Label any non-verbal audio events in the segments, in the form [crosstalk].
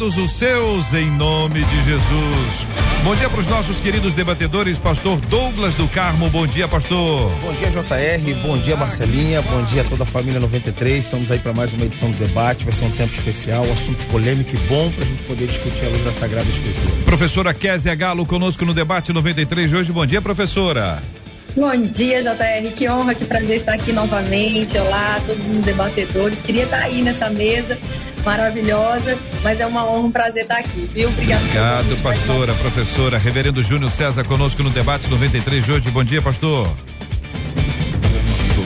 os seus, em nome de Jesus. Bom dia para os nossos queridos debatedores, Pastor Douglas do Carmo. Bom dia, Pastor. Bom dia, JR. Bom dia, Marcelinha. Bom dia a toda a família 93. Estamos aí para mais uma edição do debate. Vai ser um tempo especial, um assunto polêmico e bom para a gente poder discutir a luz da Sagrada Escritura. Professora Kézia Galo conosco no debate 93 de hoje. Bom dia, professora. Bom dia, JR. Que honra, que prazer estar aqui novamente. Olá, todos os debatedores. Queria estar aí nessa mesa maravilhosa, mas é uma honra, um prazer estar aqui, viu? Obrigado. Obrigado, pastora, professora. Reverendo Júnior César conosco no debate 93 de hoje. Bom dia, pastor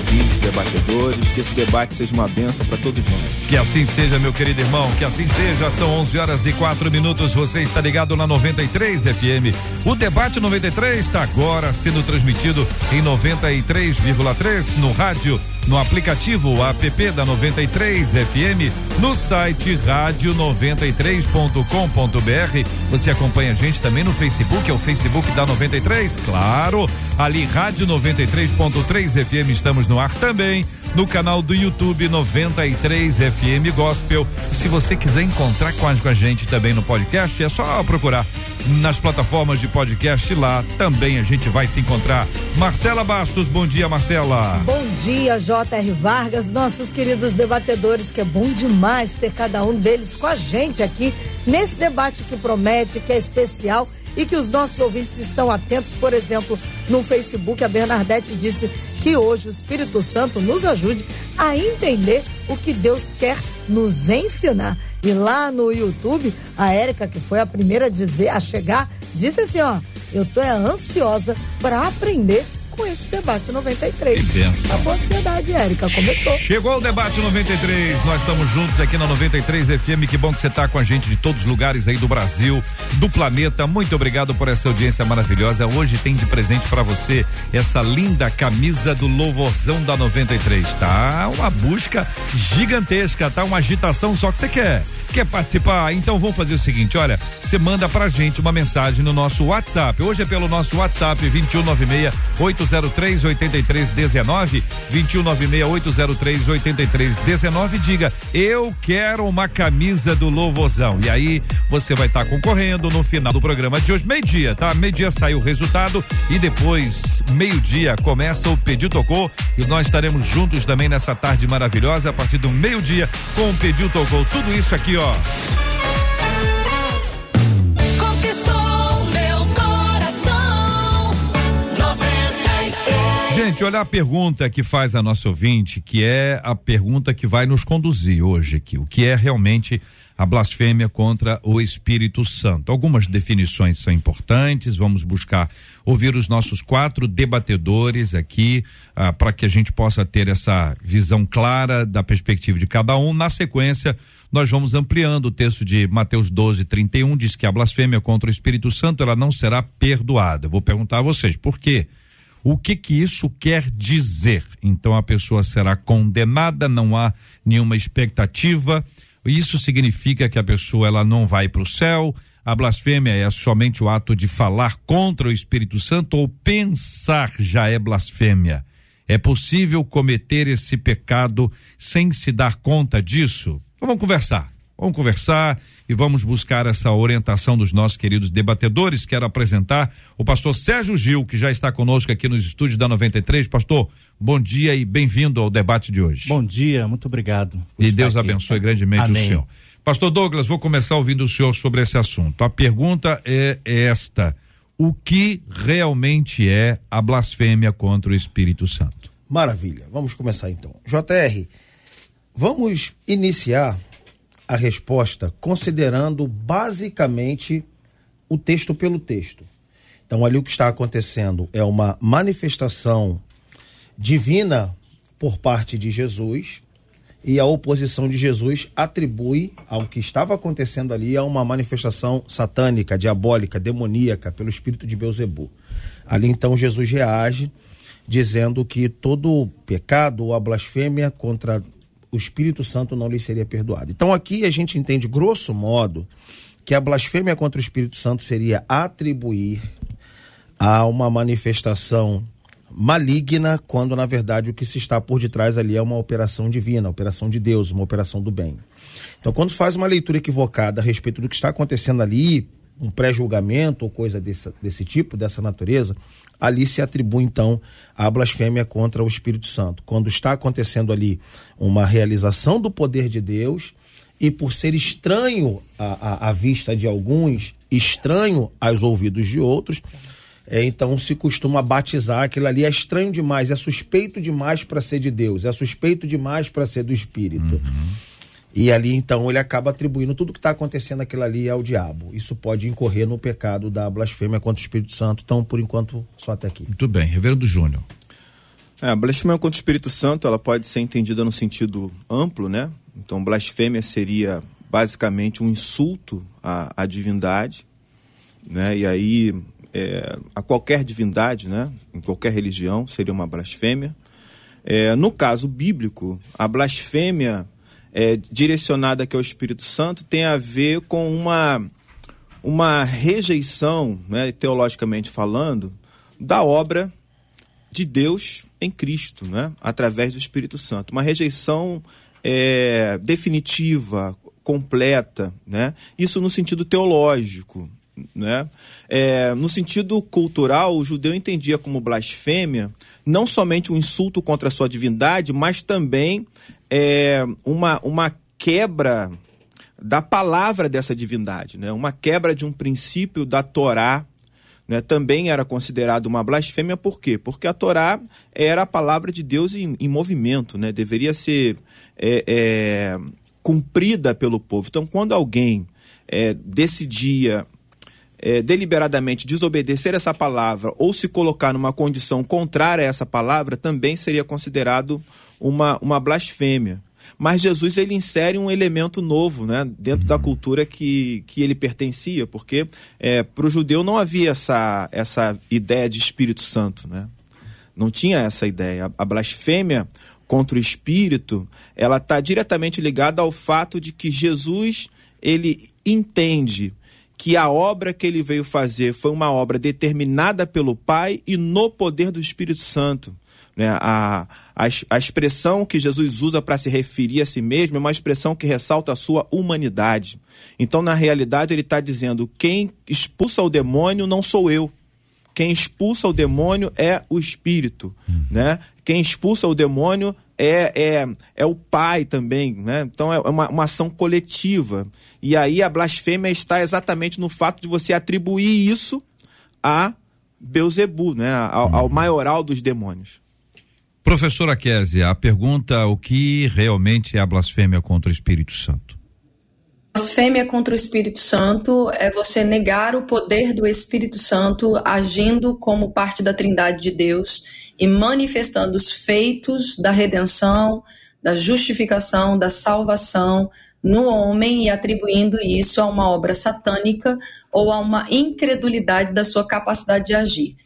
ouvintes, debatedores, que esse debate seja uma benção para todos nós. Que assim seja, meu querido irmão, que assim seja. São 11 horas e 4 minutos. Você está ligado na 93 FM. O debate 93 está agora sendo transmitido em 93,3 no rádio no aplicativo app da 93 FM, no site rádio93.com.br. Você acompanha a gente também no Facebook, é o Facebook da 93, claro. Ali Rádio 93.3 FM estamos no ar também no canal do YouTube 93 FM Gospel. Se você quiser encontrar com a, gente também no podcast, é só procurar nas plataformas de podcast lá também a gente vai se encontrar. Marcela Bastos, bom dia, Marcela. Bom dia, J.R. Vargas, nossos queridos debatedores, que é bom demais ter cada um deles com a gente aqui nesse debate que promete, que é especial e que os nossos ouvintes estão atentos. Por exemplo, no Facebook, a Bernadette disse que hoje o Espírito Santo nos ajude a entender o que Deus quer nos ensinar. E lá no YouTube, a Érica, que foi a primeira a dizer, a chegar, disse assim, ó, eu tô ansiosa para aprender com esse debate 93. Que benção. A boa ansiedade, Érica, começou. Chegou o debate 93. Nós estamos juntos aqui na 93 FM. Que bom que você está com a gente de todos os lugares aí do Brasil, do planeta. Muito obrigado por essa audiência maravilhosa. Hoje tem de presente para você essa linda camisa do louvorzão da 93. Tá uma busca gigantesca, tá uma agitação só que você quer. Quer participar? Então vamos fazer o seguinte, olha, você manda pra gente uma mensagem no nosso WhatsApp. Hoje é pelo nosso WhatsApp 2196 803 8319 2196 803 8319 diga: "Eu quero uma camisa do Louvozão". E aí você vai estar tá concorrendo no final do programa de hoje, meio-dia, tá? Meio-dia sai o resultado e depois meio-dia começa o Pediu Tocou e nós estaremos juntos também nessa tarde maravilhosa a partir do meio-dia com o Pediu Tocou. Tudo isso aqui ó. Gente, olha a pergunta que faz a nossa ouvinte, que é a pergunta que vai nos conduzir hoje aqui. O que é realmente a blasfêmia contra o Espírito Santo? Algumas definições são importantes, vamos buscar ouvir os nossos quatro debatedores aqui, ah, para que a gente possa ter essa visão clara da perspectiva de cada um. Na sequência, nós vamos ampliando o texto de Mateus 12, 31, diz que a blasfêmia contra o Espírito Santo ela não será perdoada. vou perguntar a vocês, por quê? O que que isso quer dizer? Então a pessoa será condenada, não há nenhuma expectativa. Isso significa que a pessoa ela não vai para o céu. A blasfêmia é somente o ato de falar contra o Espírito Santo ou pensar já é blasfêmia. É possível cometer esse pecado sem se dar conta disso? Então vamos conversar. Vamos conversar e vamos buscar essa orientação dos nossos queridos debatedores. Quero apresentar o pastor Sérgio Gil, que já está conosco aqui nos estúdios da 93. Pastor, bom dia e bem-vindo ao debate de hoje. Bom dia, muito obrigado. E Deus aqui. abençoe grandemente Amém. o senhor. Pastor Douglas, vou começar ouvindo o senhor sobre esse assunto. A pergunta é esta: o que realmente é a blasfêmia contra o Espírito Santo? Maravilha. Vamos começar então. JR, vamos iniciar a resposta considerando basicamente o texto pelo texto. Então, ali o que está acontecendo é uma manifestação divina por parte de Jesus, e a oposição de Jesus atribui ao que estava acontecendo ali a uma manifestação satânica, diabólica, demoníaca pelo espírito de Beuzebu. Ali então Jesus reage dizendo que todo pecado ou a blasfêmia contra o Espírito Santo não lhe seria perdoado. Então aqui a gente entende grosso modo que a blasfêmia contra o Espírito Santo seria atribuir a uma manifestação maligna, quando na verdade o que se está por detrás ali é uma operação divina, operação de Deus, uma operação do bem. Então, quando faz uma leitura equivocada a respeito do que está acontecendo ali, um pré-julgamento ou coisa desse, desse tipo, dessa natureza, ali se atribui então a blasfêmia contra o Espírito Santo. Quando está acontecendo ali uma realização do poder de Deus e por ser estranho à, à, à vista de alguns, estranho aos ouvidos de outros, é, então se costuma batizar aquilo ali é estranho demais, é suspeito demais para ser de Deus, é suspeito demais para ser do Espírito. Uhum. E ali então ele acaba atribuindo tudo que está acontecendo aquilo ali ao diabo. Isso pode incorrer no pecado da blasfêmia contra o Espírito Santo. Então, por enquanto, só até aqui. Muito bem, Reverendo Júnior. É, a blasfêmia contra o Espírito Santo ela pode ser entendida no sentido amplo, né? Então, blasfêmia seria basicamente um insulto à, à divindade, né? E aí é, a qualquer divindade, né? Em qualquer religião seria uma blasfêmia. É, no caso bíblico, a blasfêmia é, direcionada aqui ao Espírito Santo tem a ver com uma, uma rejeição, né, teologicamente falando, da obra de Deus em Cristo, né, através do Espírito Santo. Uma rejeição é, definitiva, completa, né? Isso no sentido teológico, né? É, no sentido cultural, o judeu entendia como blasfêmia não somente um insulto contra a sua divindade, mas também é, uma, uma quebra da palavra dessa divindade, né? uma quebra de um princípio da Torá. Né? Também era considerado uma blasfêmia, por quê? Porque a Torá era a palavra de Deus em, em movimento, né? deveria ser é, é, cumprida pelo povo. Então, quando alguém é, decidia é, deliberadamente desobedecer essa palavra ou se colocar numa condição contrária a essa palavra, também seria considerado uma, uma blasfêmia. Mas Jesus ele insere um elemento novo né, dentro da cultura que, que ele pertencia, porque é, para o judeu não havia essa, essa ideia de Espírito Santo. Né? Não tinha essa ideia. A, a blasfêmia contra o Espírito ela está diretamente ligada ao fato de que Jesus ele entende que a obra que ele veio fazer foi uma obra determinada pelo Pai e no poder do Espírito Santo. Né? A, a, a expressão que Jesus usa para se referir a si mesmo é uma expressão que ressalta a sua humanidade. Então, na realidade, ele está dizendo: quem expulsa o demônio não sou eu. Quem expulsa o demônio é o Espírito. Né? Quem expulsa o demônio é, é, é o pai também, né? Então é uma, uma ação coletiva. E aí a blasfêmia está exatamente no fato de você atribuir isso a Beuzebu, né? Ao, ao maioral dos demônios. Professora Kézia, a pergunta o que realmente é a blasfêmia contra o Espírito Santo? Blasfêmia contra o Espírito Santo é você negar o poder do Espírito Santo agindo como parte da Trindade de Deus e manifestando os feitos da redenção, da justificação, da salvação no homem e atribuindo isso a uma obra satânica ou a uma incredulidade da sua capacidade de agir.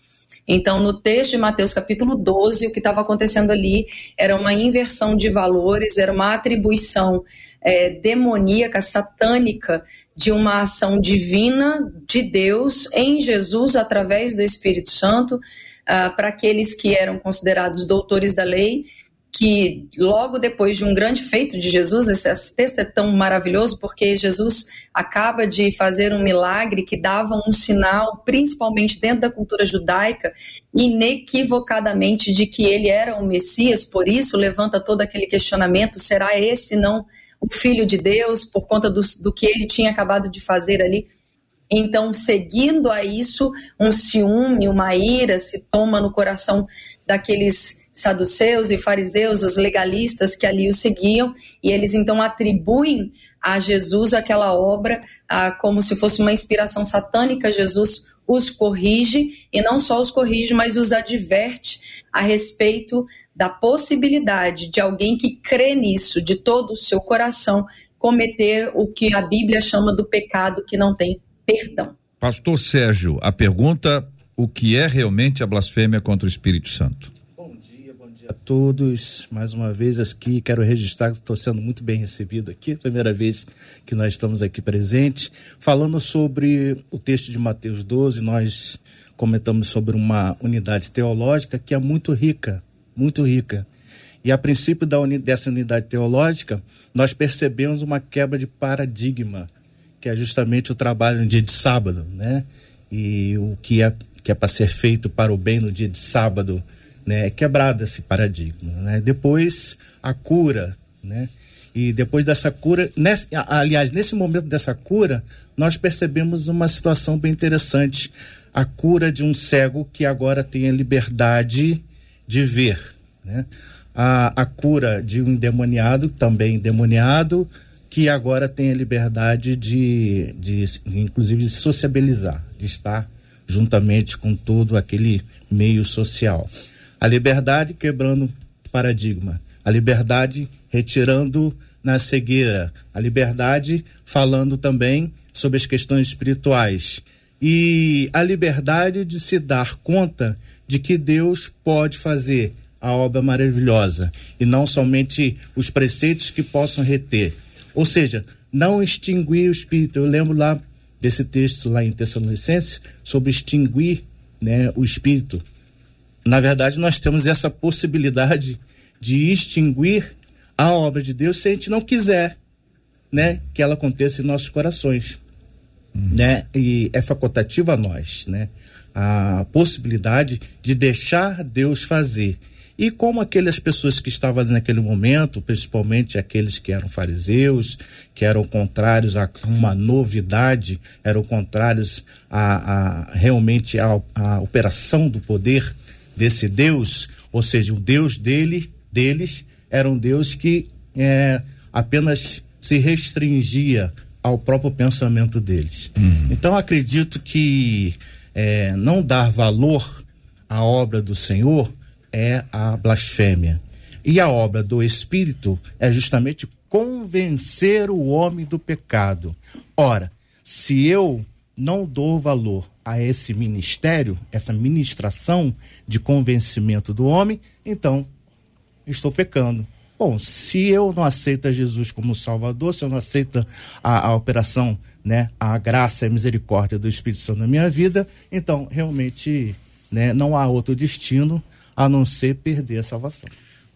Então, no texto de Mateus capítulo 12, o que estava acontecendo ali era uma inversão de valores, era uma atribuição é, demoníaca, satânica, de uma ação divina de Deus em Jesus através do Espírito Santo, uh, para aqueles que eram considerados doutores da lei, que logo depois de um grande feito de Jesus, esse texto é tão maravilhoso porque Jesus acaba de fazer um milagre que dava um sinal, principalmente dentro da cultura judaica, inequivocadamente de que ele era o Messias, por isso levanta todo aquele questionamento: será esse não o Filho de Deus, por conta do, do que ele tinha acabado de fazer ali? Então, seguindo a isso, um ciúme, uma ira se toma no coração daqueles saduceus e fariseus, os legalistas que ali o seguiam, e eles então atribuem a Jesus aquela obra ah, como se fosse uma inspiração satânica. Jesus os corrige e não só os corrige, mas os adverte a respeito da possibilidade de alguém que crê nisso de todo o seu coração cometer o que a Bíblia chama do pecado que não tem perdão. Pastor Sérgio, a pergunta: o que é realmente a blasfêmia contra o Espírito Santo? a todos. Mais uma vez aqui, quero registrar que estou sendo muito bem recebido aqui, primeira vez que nós estamos aqui presentes, falando sobre o texto de Mateus 12, nós comentamos sobre uma unidade teológica que é muito rica, muito rica. E a princípio uni dessa unidade teológica, nós percebemos uma quebra de paradigma, que é justamente o trabalho no dia de sábado, né? E o que é que é para ser feito para o bem no dia de sábado, né, é quebrado esse paradigma. Né? Depois, a cura, né? E depois dessa cura, nesse, aliás, nesse momento dessa cura, nós percebemos uma situação bem interessante. A cura de um cego que agora tem a liberdade de ver. Né? A, a cura de um endemoniado, também endemoniado, que agora tem a liberdade de, de, inclusive, de sociabilizar, de estar juntamente com todo aquele meio social. A liberdade quebrando paradigma. A liberdade retirando na cegueira. A liberdade falando também sobre as questões espirituais. E a liberdade de se dar conta de que Deus pode fazer a obra maravilhosa e não somente os preceitos que possam reter. Ou seja, não extinguir o espírito. Eu lembro lá desse texto lá em Tessalonicenses sobre extinguir né, o espírito na verdade, nós temos essa possibilidade de extinguir a obra de Deus se a gente não quiser, né, que ela aconteça em nossos corações, uhum. né? E é facultativa a nós, né? A possibilidade de deixar Deus fazer. E como aquelas pessoas que estavam naquele momento, principalmente aqueles que eram fariseus, que eram contrários a uma novidade, eram contrários a, a realmente a, a operação do poder, desse Deus, ou seja, o Deus dele, deles, era um Deus que é, apenas se restringia ao próprio pensamento deles. Uhum. Então acredito que é, não dar valor à obra do Senhor é a blasfêmia. E a obra do Espírito é justamente convencer o homem do pecado. Ora, se eu não dou valor a esse ministério, essa ministração de convencimento do homem, então estou pecando. Bom, se eu não aceito Jesus como Salvador, se eu não aceito a, a operação, né, a graça e a misericórdia do Espírito Santo na minha vida, então realmente né, não há outro destino a não ser perder a salvação.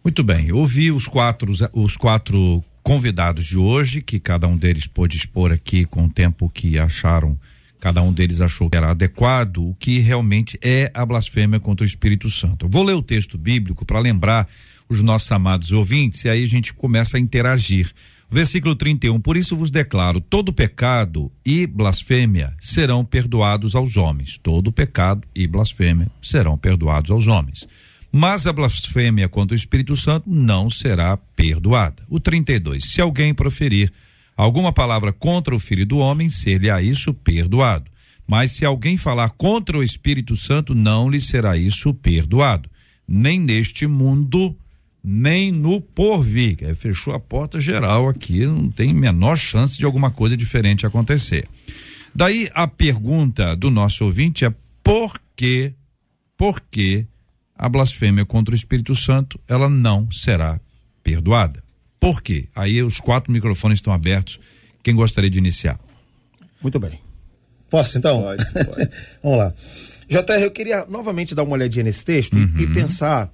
Muito bem, ouvi os quatro, os quatro convidados de hoje, que cada um deles pôde expor aqui com o tempo que acharam Cada um deles achou que era adequado, o que realmente é a blasfêmia contra o Espírito Santo. Eu vou ler o texto bíblico para lembrar os nossos amados ouvintes e aí a gente começa a interagir. Versículo 31: Por isso vos declaro: todo pecado e blasfêmia serão perdoados aos homens. Todo pecado e blasfêmia serão perdoados aos homens. Mas a blasfêmia contra o Espírito Santo não será perdoada. O 32: Se alguém proferir alguma palavra contra o filho do homem, ser-lhe-á isso perdoado. Mas se alguém falar contra o Espírito Santo, não lhe será isso perdoado. Nem neste mundo, nem no porvir. É, fechou a porta geral aqui, não tem menor chance de alguma coisa diferente acontecer. Daí a pergunta do nosso ouvinte é por que, por que a blasfêmia contra o Espírito Santo ela não será perdoada? Por quê? Aí os quatro microfones estão abertos. Quem gostaria de iniciar? Muito bem. Posso então? Pode, pode. [laughs] Vamos lá. JR, eu queria novamente dar uma olhadinha nesse texto uhum. e pensar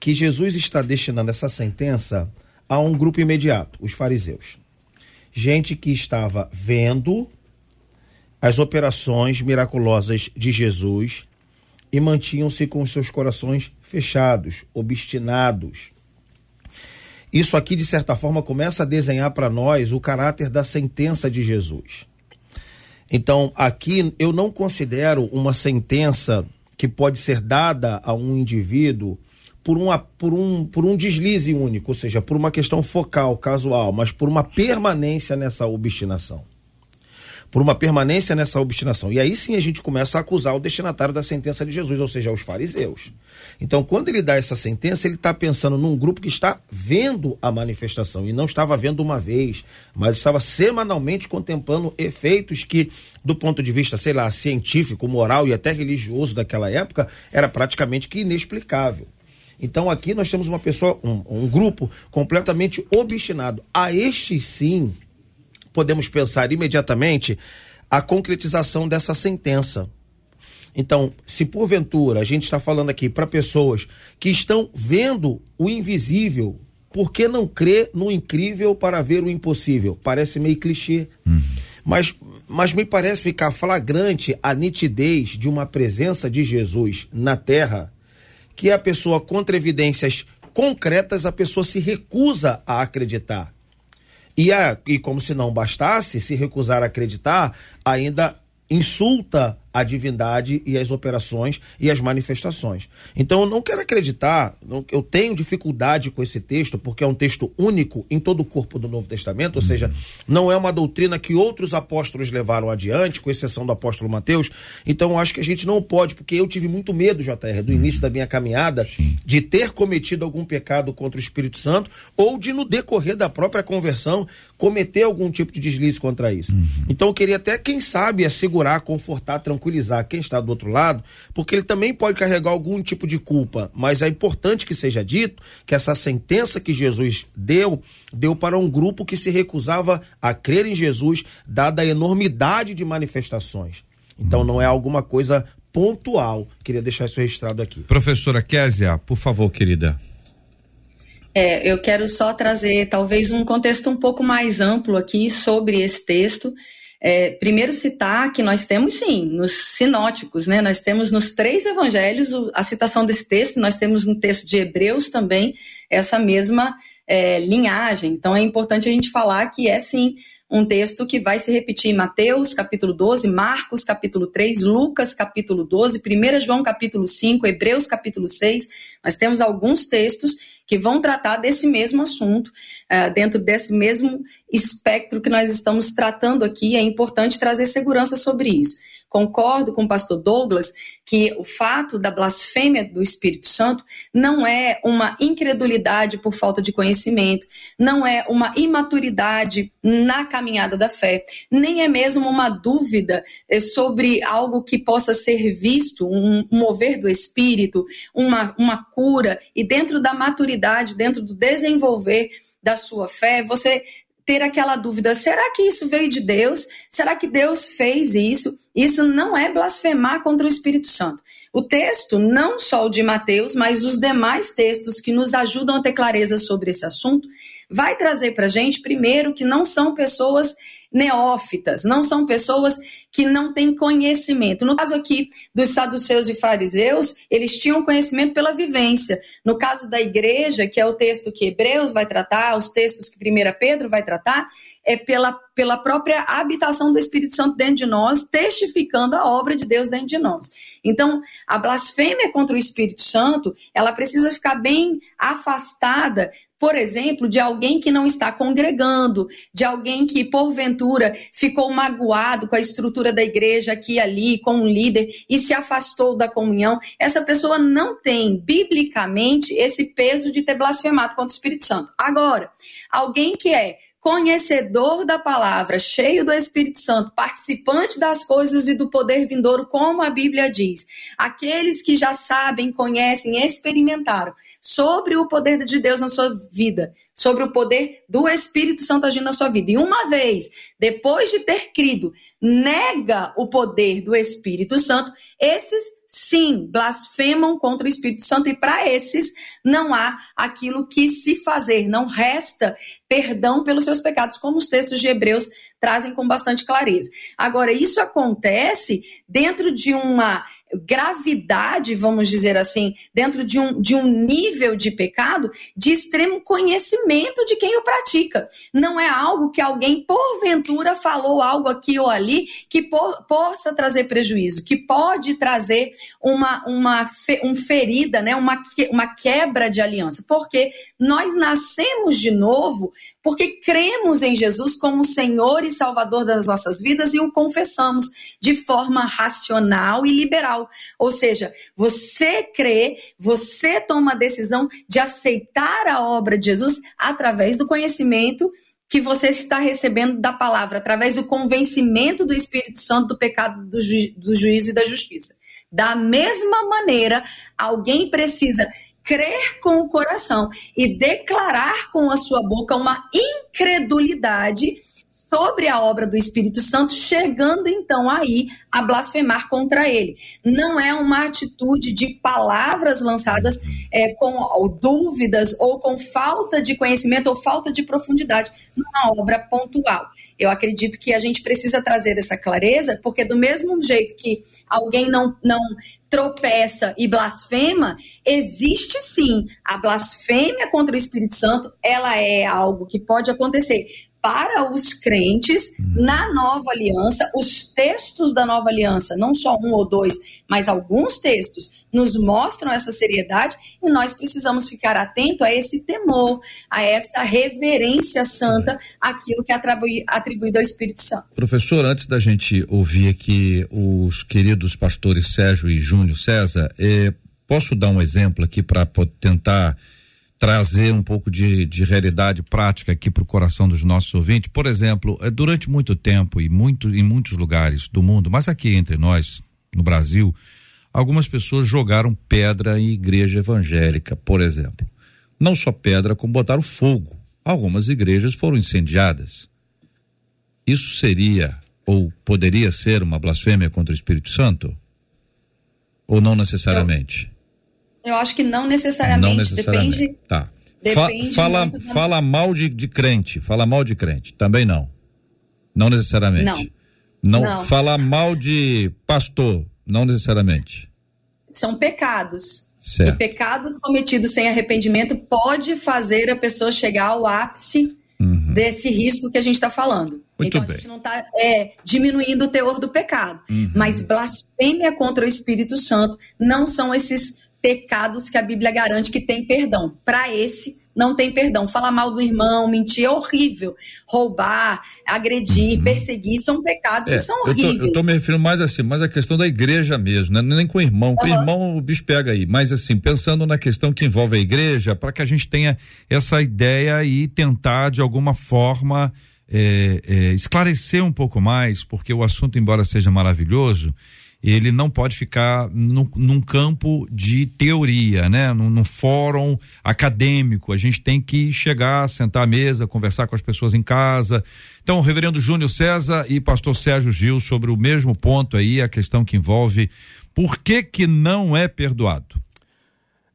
que Jesus está destinando essa sentença a um grupo imediato, os fariseus. Gente que estava vendo as operações miraculosas de Jesus e mantinham-se com seus corações fechados, obstinados. Isso aqui, de certa forma, começa a desenhar para nós o caráter da sentença de Jesus. Então, aqui eu não considero uma sentença que pode ser dada a um indivíduo por, uma, por, um, por um deslize único, ou seja, por uma questão focal, casual, mas por uma permanência nessa obstinação por uma permanência nessa obstinação. E aí sim a gente começa a acusar o destinatário da sentença de Jesus, ou seja, os fariseus. Então, quando ele dá essa sentença, ele está pensando num grupo que está vendo a manifestação e não estava vendo uma vez, mas estava semanalmente contemplando efeitos que, do ponto de vista, sei lá, científico, moral e até religioso daquela época, era praticamente que inexplicável. Então aqui nós temos uma pessoa, um, um grupo completamente obstinado. A este sim podemos pensar imediatamente a concretização dessa sentença. Então, se porventura a gente está falando aqui para pessoas que estão vendo o invisível, por que não crer no incrível para ver o impossível? Parece meio clichê. Uhum. Mas, mas me parece ficar flagrante a nitidez de uma presença de Jesus na terra, que a pessoa, contra evidências concretas, a pessoa se recusa a acreditar. E, e como se não bastasse, se recusar a acreditar, ainda insulta a divindade e as operações e as manifestações. Então eu não quero acreditar, eu tenho dificuldade com esse texto, porque é um texto único em todo o corpo do Novo Testamento, ou seja, não é uma doutrina que outros apóstolos levaram adiante, com exceção do apóstolo Mateus. Então eu acho que a gente não pode, porque eu tive muito medo, JR, do início da minha caminhada, de ter cometido algum pecado contra o Espírito Santo ou de, no decorrer da própria conversão, cometer algum tipo de deslize contra isso. Uhum. Então eu queria até, quem sabe, assegurar, confortar, tranquilizar quem está do outro lado, porque ele também pode carregar algum tipo de culpa. Mas é importante que seja dito que essa sentença que Jesus deu, deu para um grupo que se recusava a crer em Jesus, dada a enormidade de manifestações. Então não é alguma coisa pontual. Queria deixar isso registrado aqui. Professora Késia, por favor, querida. É, eu quero só trazer talvez um contexto um pouco mais amplo aqui sobre esse texto é, primeiro citar que nós temos sim, nos sinóticos, né? Nós temos nos três evangelhos a citação desse texto, nós temos no texto de Hebreus também essa mesma é, linhagem. Então é importante a gente falar que é sim um texto que vai se repetir em Mateus, capítulo 12, Marcos, capítulo 3, Lucas, capítulo 12, 1 João, capítulo 5, Hebreus, capítulo 6. Nós temos alguns textos que vão tratar desse mesmo assunto, uh, dentro desse mesmo espectro que nós estamos tratando aqui. É importante trazer segurança sobre isso. Concordo com o pastor Douglas que o fato da blasfêmia do Espírito Santo não é uma incredulidade por falta de conhecimento, não é uma imaturidade na caminhada da fé, nem é mesmo uma dúvida eh, sobre algo que possa ser visto, um mover do Espírito, uma, uma cura, e dentro da maturidade, dentro do desenvolver da sua fé, você ter aquela dúvida: será que isso veio de Deus? Será que Deus fez isso? Isso não é blasfemar contra o Espírito Santo. O texto, não só o de Mateus, mas os demais textos que nos ajudam a ter clareza sobre esse assunto, vai trazer para gente, primeiro, que não são pessoas neófitas, não são pessoas que não têm conhecimento. No caso aqui dos saduceus e fariseus, eles tinham conhecimento pela vivência. No caso da igreja, que é o texto que Hebreus vai tratar, os textos que 1 Pedro vai tratar, é pela, pela própria habitação do Espírito Santo dentro de nós, testificando a obra de Deus dentro de nós. Então, a blasfêmia contra o Espírito Santo, ela precisa ficar bem afastada por exemplo, de alguém que não está congregando, de alguém que, porventura, ficou magoado com a estrutura da igreja aqui e ali, com um líder e se afastou da comunhão. Essa pessoa não tem, biblicamente, esse peso de ter blasfemado contra o Espírito Santo. Agora, alguém que é conhecedor da palavra, cheio do Espírito Santo, participante das coisas e do poder vindouro, como a Bíblia diz. Aqueles que já sabem, conhecem, experimentaram sobre o poder de Deus na sua vida, sobre o poder do Espírito Santo agindo na sua vida. E uma vez, depois de ter crido, nega o poder do Espírito Santo, esses sim blasfemam contra o Espírito Santo e para esses não há aquilo que se fazer, não resta perdão pelos seus pecados, como os textos de Hebreus trazem com bastante clareza. Agora, isso acontece dentro de uma gravidade, vamos dizer assim, dentro de um, de um nível de pecado de extremo conhecimento de quem o pratica. Não é algo que alguém, porventura, falou algo aqui ou ali que possa trazer prejuízo, que pode trazer uma, uma fe, um ferida, né? uma, uma quebra de aliança. Porque nós nascemos de novo porque cremos em Jesus como Senhor e Salvador das nossas vidas e o confessamos de forma racional e liberal. Ou seja, você crê, você toma a decisão de aceitar a obra de Jesus através do conhecimento que você está recebendo da palavra, através do convencimento do Espírito Santo do pecado, do, ju do juízo e da justiça. Da mesma maneira, alguém precisa crer com o coração e declarar com a sua boca uma incredulidade sobre a obra do Espírito Santo, chegando então aí a blasfemar contra ele. Não é uma atitude de palavras lançadas é, com dúvidas ou com falta de conhecimento ou falta de profundidade numa obra pontual. Eu acredito que a gente precisa trazer essa clareza, porque do mesmo jeito que alguém não, não tropeça e blasfema, existe sim a blasfêmia contra o Espírito Santo, ela é algo que pode acontecer para os crentes uhum. na nova aliança. Os textos da nova aliança, não só um ou dois, mas alguns textos, nos mostram essa seriedade e nós precisamos ficar atento a esse temor, a essa reverência santa, aquilo que é atribuído ao Espírito Santo. Professor, antes da gente ouvir aqui os queridos pastores Sérgio e Júnior César, eh, posso dar um exemplo aqui para tentar trazer um pouco de, de realidade prática aqui para o coração dos nossos ouvintes. Por exemplo, eh, durante muito tempo e muito, em muitos lugares do mundo, mas aqui entre nós, no Brasil, algumas pessoas jogaram pedra em igreja evangélica, por exemplo. Não só pedra, como botaram fogo. Algumas igrejas foram incendiadas. Isso seria ou poderia ser uma blasfêmia contra o Espírito Santo? Ou não necessariamente? Eu acho que não necessariamente. Não necessariamente. Depende. Tá. Depende Fa fala da... fala mal de, de crente. Fala mal de crente. Também não. Não necessariamente. Não. Não, não. Fala mal de pastor. Não necessariamente. São pecados. Certo. E pecados cometidos sem arrependimento pode fazer a pessoa chegar ao ápice uhum. desse risco que a gente está falando. Muito então bem. a gente não está é, diminuindo o teor do pecado. Uhum. Mas blasfêmia contra o Espírito Santo não são esses pecados que a Bíblia garante que tem perdão. Para esse, não tem perdão. Falar mal do irmão, mentir é horrível. Roubar, agredir, uhum. perseguir são pecados é, são horríveis. Eu estou me referindo mais assim, mais a questão da igreja mesmo, né? nem com o irmão. Com o irmão o bicho pega aí. Mas assim, pensando na questão que envolve a igreja, para que a gente tenha essa ideia e tentar de alguma forma. É, é, esclarecer um pouco mais, porque o assunto, embora seja maravilhoso, ele não pode ficar num, num campo de teoria, né? Num, num, fórum acadêmico. A gente tem que chegar, sentar à mesa, conversar com as pessoas em casa. Então, reverendo Júnior César e pastor Sérgio Gil sobre o mesmo ponto aí, a questão que envolve por que que não é perdoado.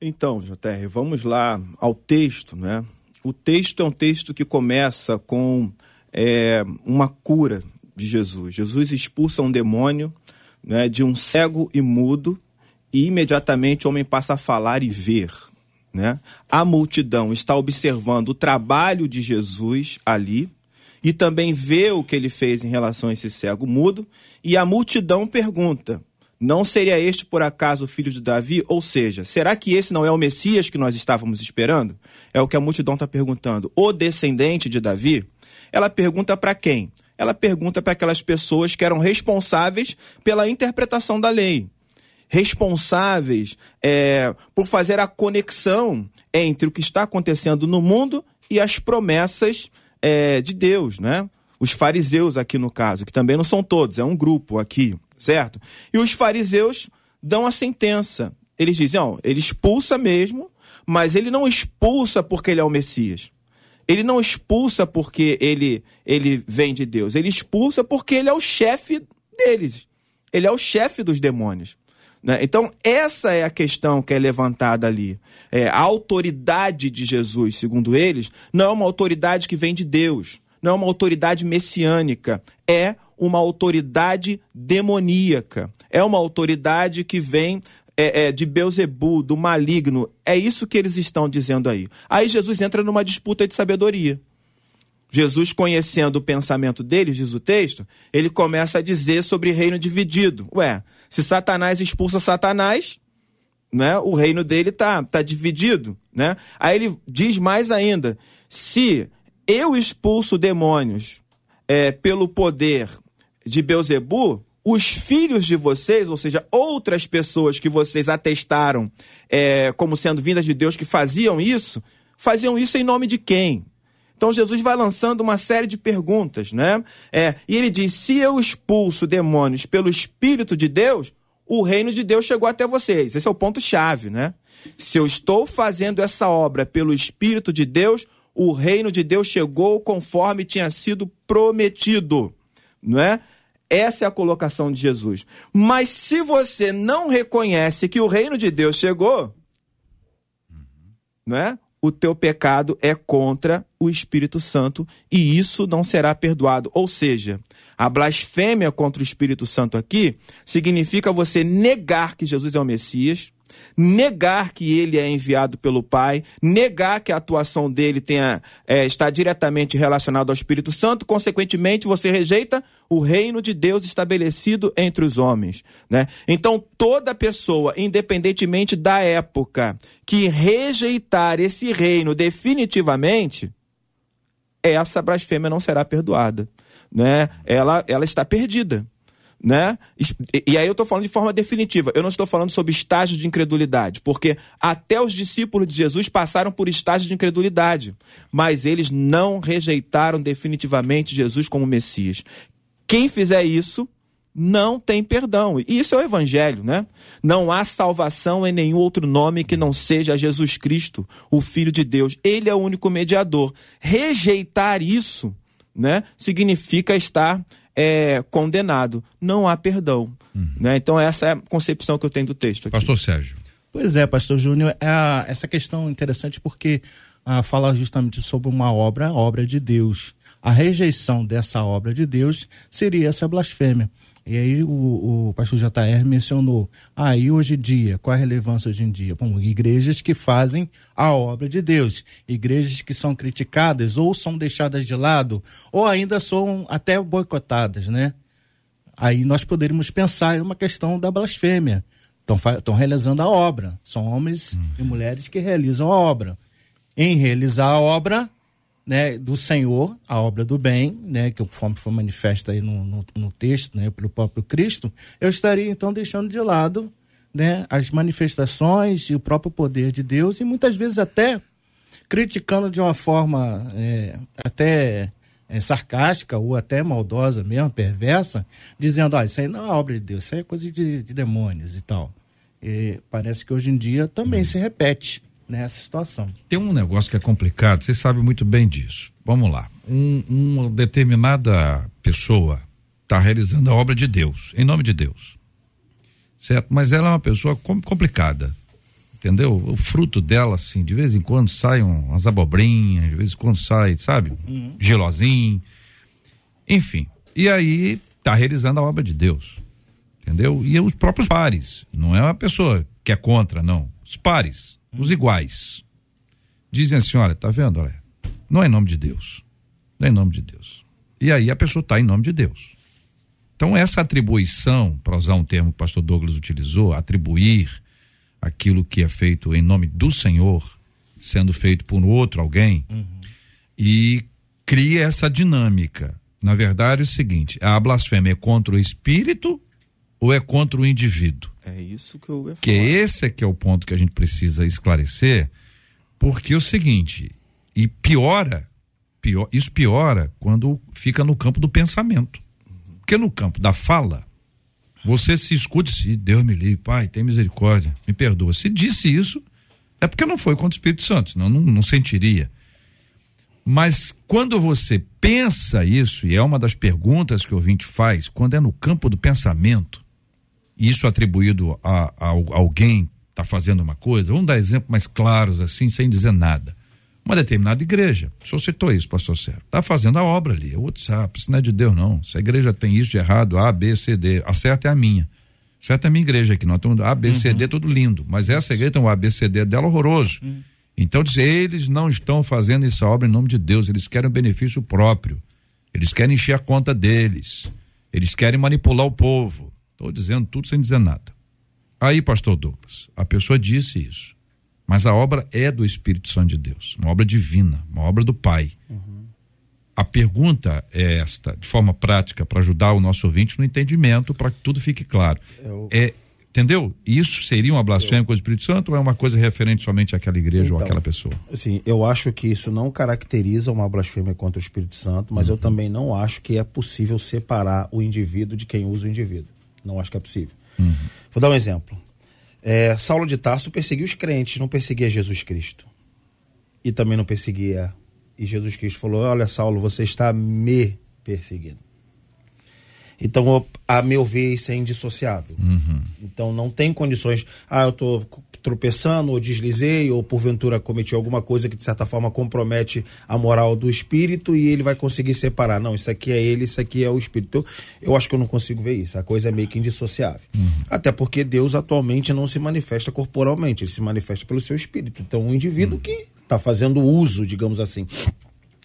Então, JR, vamos lá ao texto, né? O texto é um texto que começa com é, uma cura de Jesus. Jesus expulsa um demônio né, de um cego e mudo, e imediatamente o homem passa a falar e ver. Né? A multidão está observando o trabalho de Jesus ali e também vê o que ele fez em relação a esse cego mudo, e a multidão pergunta: não seria este por acaso o filho de Davi? Ou seja, será que esse não é o Messias que nós estávamos esperando? É o que a multidão está perguntando. O descendente de Davi? Ela pergunta para quem? Ela pergunta para aquelas pessoas que eram responsáveis pela interpretação da lei. Responsáveis é, por fazer a conexão entre o que está acontecendo no mundo e as promessas é, de Deus, né? Os fariseus aqui no caso, que também não são todos, é um grupo aqui, certo? E os fariseus dão a sentença. Eles dizem, ó, ele expulsa mesmo, mas ele não expulsa porque ele é o Messias. Ele não expulsa porque ele, ele vem de Deus. Ele expulsa porque ele é o chefe deles. Ele é o chefe dos demônios. Né? Então, essa é a questão que é levantada ali. É, a autoridade de Jesus, segundo eles, não é uma autoridade que vem de Deus. não é uma autoridade messiânica, é uma autoridade demoníaca. É uma autoridade que vem é, é, de Beuzebu, do maligno. É isso que eles estão dizendo aí. Aí Jesus entra numa disputa de sabedoria. Jesus, conhecendo o pensamento deles, diz o texto, ele começa a dizer sobre reino dividido. Ué, se Satanás expulsa Satanás, né, o reino dele tá, tá dividido. Né? Aí ele diz mais ainda: se eu expulso demônios é, pelo poder de Beuzebu, os filhos de vocês, ou seja, outras pessoas que vocês atestaram é, como sendo vindas de Deus que faziam isso, faziam isso em nome de quem? Então Jesus vai lançando uma série de perguntas, né? É, e ele diz: se eu expulso demônios pelo Espírito de Deus, o reino de Deus chegou até vocês. Esse é o ponto-chave, né? Se eu estou fazendo essa obra pelo Espírito de Deus, o reino de Deus chegou conforme tinha sido prometido, não é? Essa é a colocação de Jesus. Mas se você não reconhece que o reino de Deus chegou, não é? O teu pecado é contra o Espírito Santo e isso não será perdoado. Ou seja, a blasfêmia contra o Espírito Santo aqui significa você negar que Jesus é o Messias, negar que ele é enviado pelo Pai, negar que a atuação dele tenha, é, está diretamente relacionada ao Espírito Santo, consequentemente, você rejeita o reino de Deus estabelecido entre os homens. Né? Então, toda pessoa, independentemente da época, que rejeitar esse reino definitivamente, essa blasfêmia não será perdoada. Né? Ela, ela está perdida né? E, aí eu estou falando de forma definitiva. Eu não estou falando sobre estágio de incredulidade, porque até os discípulos de Jesus passaram por estágio de incredulidade, mas eles não rejeitaram definitivamente Jesus como Messias. Quem fizer isso não tem perdão. E isso é o evangelho, né? Não há salvação em nenhum outro nome que não seja Jesus Cristo, o filho de Deus. Ele é o único mediador. Rejeitar isso, né, significa estar é condenado. Não há perdão. Uhum. Né? Então, essa é a concepção que eu tenho do texto. Aqui. Pastor Sérgio. Pois é, Pastor Júnior, é essa questão é interessante porque ah, fala justamente sobre uma obra, a obra de Deus. A rejeição dessa obra de Deus seria essa blasfêmia. E aí o, o pastor JR mencionou, aí ah, hoje em dia, qual a relevância hoje em dia? Bom, igrejas que fazem a obra de Deus, igrejas que são criticadas ou são deixadas de lado, ou ainda são até boicotadas, né? Aí nós poderíamos pensar em uma questão da blasfêmia. Estão realizando a obra. São homens hum. e mulheres que realizam a obra. Em realizar a obra, né, do Senhor, a obra do bem, né, que conforme foi manifesta aí no, no, no, texto, né, pelo próprio Cristo, eu estaria então deixando de lado né, as manifestações e o próprio poder de Deus e muitas vezes até criticando de uma forma é, até é, sarcástica ou até maldosa mesmo, perversa, dizendo, ah, isso aí não é obra de Deus, isso aí é coisa de, de demônios e tal. E parece que hoje em dia também hum. se repete nessa situação. Tem um negócio que é complicado, você sabe muito bem disso. Vamos lá. Um, uma determinada pessoa está realizando a obra de Deus, em nome de Deus. Certo? Mas ela é uma pessoa complicada. Entendeu? O fruto dela, assim, de vez em quando saem umas abobrinhas, de vez em quando sai, sabe? Uhum. Gelozinho. Enfim. E aí está realizando a obra de Deus. Entendeu? E os próprios pares. Não é uma pessoa que é contra, não. Os pares os iguais, dizem assim: olha, tá vendo? Olha, não é em nome de Deus. Não é em nome de Deus. E aí a pessoa está em nome de Deus. Então, essa atribuição, para usar um termo que o pastor Douglas utilizou, atribuir aquilo que é feito em nome do Senhor, sendo feito por outro alguém, uhum. e cria essa dinâmica. Na verdade, é o seguinte: a blasfêmia é contra o espírito ou é contra o indivíduo? É isso que eu ia falar. Que esse é que é o ponto que a gente precisa esclarecer, porque é o seguinte, e piora, pior, isso piora quando fica no campo do pensamento. Porque no campo da fala, você se escute se Deus me livre, Pai, tem misericórdia, me perdoa. Se disse isso, é porque não foi contra o Espírito Santo, senão não, não sentiria. Mas quando você pensa isso, e é uma das perguntas que o ouvinte faz, quando é no campo do pensamento, isso atribuído a, a, a alguém está fazendo uma coisa, vamos dar exemplos mais claros assim, sem dizer nada. Uma determinada igreja, o senhor citou isso, pastor Sérgio, está fazendo a obra ali, é o WhatsApp, isso não é de Deus não, se a igreja tem isso de errado, A, B, C, D, a certa é a minha, certa é a minha igreja aqui, nós temos A, B, C, D, uhum. tudo lindo, mas essa igreja tem o A, B, C, D dela horroroso, uhum. então diz, eles não estão fazendo essa obra em nome de Deus, eles querem um benefício próprio, eles querem encher a conta deles, eles querem manipular o povo, estou dizendo tudo sem dizer nada. Aí, pastor Douglas, a pessoa disse isso. Mas a obra é do Espírito Santo de Deus, uma obra divina, uma obra do Pai. Uhum. A pergunta é esta, de forma prática, para ajudar o nosso ouvinte no entendimento, para que tudo fique claro. Eu... É, entendeu? Isso seria uma blasfêmia eu... com o Espírito Santo ou é uma coisa referente somente àquela igreja então, ou àquela pessoa? Assim, eu acho que isso não caracteriza uma blasfêmia contra o Espírito Santo, mas uhum. eu também não acho que é possível separar o indivíduo de quem usa o indivíduo. Não acho que é possível. Uhum. Vou dar um exemplo. É, Saulo de Tarso perseguia os crentes, não perseguia Jesus Cristo. E também não perseguia. E Jesus Cristo falou: Olha, Saulo, você está me perseguindo. Então, a meu ver, isso é indissociável. Uhum. Então, não tem condições. Ah, eu estou tropeçando, ou deslizei, ou porventura cometi alguma coisa que de certa forma compromete a moral do espírito e ele vai conseguir separar. Não, isso aqui é ele, isso aqui é o espírito. Eu, eu acho que eu não consigo ver isso. A coisa é meio que indissociável. Uhum. Até porque Deus atualmente não se manifesta corporalmente, ele se manifesta pelo seu espírito. Então, um indivíduo uhum. que está fazendo uso, digamos assim,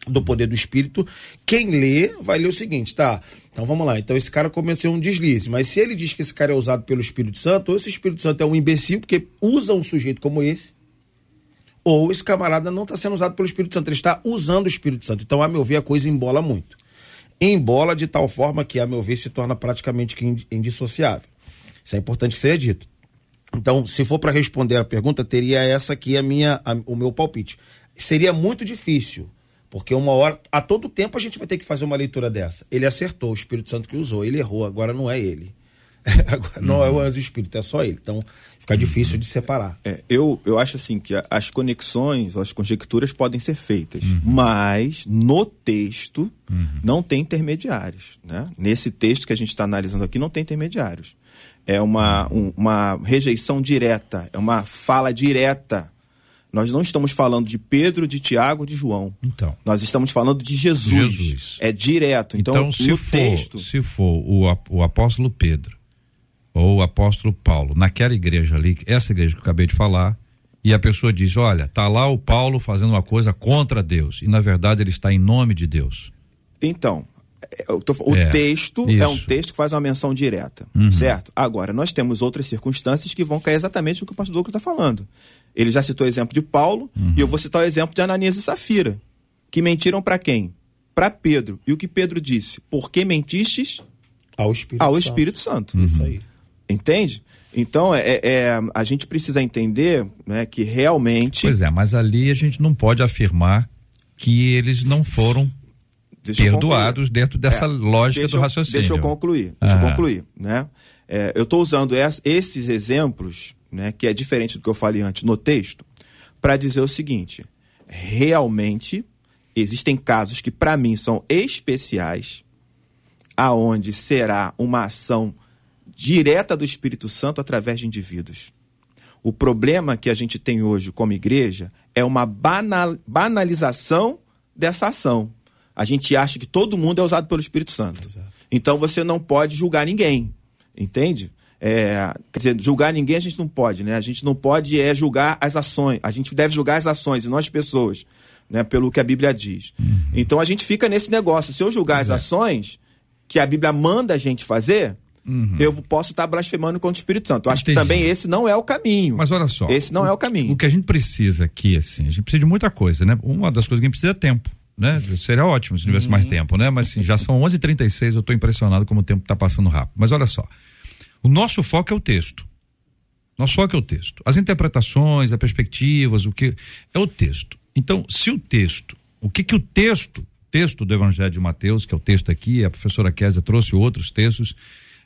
do poder do espírito, quem lê vai ler o seguinte, tá? Então vamos lá. Então esse cara cometeu um deslize, mas se ele diz que esse cara é usado pelo Espírito Santo, ou esse Espírito Santo é um imbecil porque usa um sujeito como esse, ou esse camarada não está sendo usado pelo Espírito Santo, ele está usando o Espírito Santo. Então, a meu ver, a coisa embola muito. Embola de tal forma que, a meu ver, se torna praticamente indissociável. Isso é importante que seja dito. Então, se for para responder a pergunta, teria essa aqui a minha, a, o meu palpite. Seria muito difícil porque uma hora, a todo tempo a gente vai ter que fazer uma leitura dessa. Ele acertou, o Espírito Santo que usou, ele errou, agora não é ele. [laughs] agora não é o anjo espírito, é só ele. Então fica uhum. difícil de separar. É, eu, eu acho assim que as conexões, as conjecturas podem ser feitas, uhum. mas no texto uhum. não tem intermediários. Né? Nesse texto que a gente está analisando aqui, não tem intermediários. É uma, um, uma rejeição direta, é uma fala direta nós não estamos falando de Pedro, de Tiago, de João. Então. Nós estamos falando de Jesus. Jesus. É direto. Então, então se for, texto... se for o, o apóstolo Pedro ou o apóstolo Paulo naquela igreja ali, essa igreja que eu acabei de falar, e a pessoa diz: "Olha, tá lá o Paulo fazendo uma coisa contra Deus", e na verdade ele está em nome de Deus. Então, é, Tô, o é, texto isso. é um texto que faz uma menção direta, uhum. certo? Agora, nós temos outras circunstâncias que vão cair exatamente o que o pastor Douglas está falando. Ele já citou o exemplo de Paulo, uhum. e eu vou citar o exemplo de Ananias e Safira, que mentiram para quem? Para Pedro. E o que Pedro disse? Por que mentistes? Ao Espírito Ao Santo. Espírito Santo. Uhum. Isso aí. Entende? Então, é, é, é, a gente precisa entender né, que realmente. Pois é, mas ali a gente não pode afirmar que eles não foram deixa perdoados dentro dessa é, lógica deixa, do raciocínio. Deixa eu concluir. Deixa eu concluir. Né? É, eu estou usando esses exemplos né, que é diferente do que eu falei antes no texto, para dizer o seguinte: realmente existem casos que para mim são especiais, aonde será uma ação direta do Espírito Santo através de indivíduos. O problema que a gente tem hoje como igreja é uma banal, banalização dessa ação. A gente acha que todo mundo é usado pelo Espírito Santo. Exato. Então você não pode julgar ninguém, entende? É, quer dizer, julgar ninguém a gente não pode, né? A gente não pode é julgar as ações. A gente deve julgar as ações e não as pessoas, né? Pelo que a Bíblia diz. Então a gente fica nesse negócio. Se eu julgar as ações que a Bíblia manda a gente fazer, uhum. eu posso estar blasfemando contra o Espírito Santo. Eu acho Entendi. que também esse não é o caminho. Mas olha só. Esse não o, é o caminho. O que a gente precisa aqui, assim, a gente precisa de muita coisa, né? Uma das coisas que a gente precisa é tempo. Né? Seria ótimo se tivesse uhum. mais tempo, né? Mas assim, já são 11h36, eu estou impressionado como o tempo está passando rápido. Mas olha só, o nosso foco é o texto. Nosso foco é o texto. As interpretações, as perspectivas, o que é o texto. Então, se o texto, o que que o texto, texto do Evangelho de Mateus, que é o texto aqui, a professora Kézia trouxe outros textos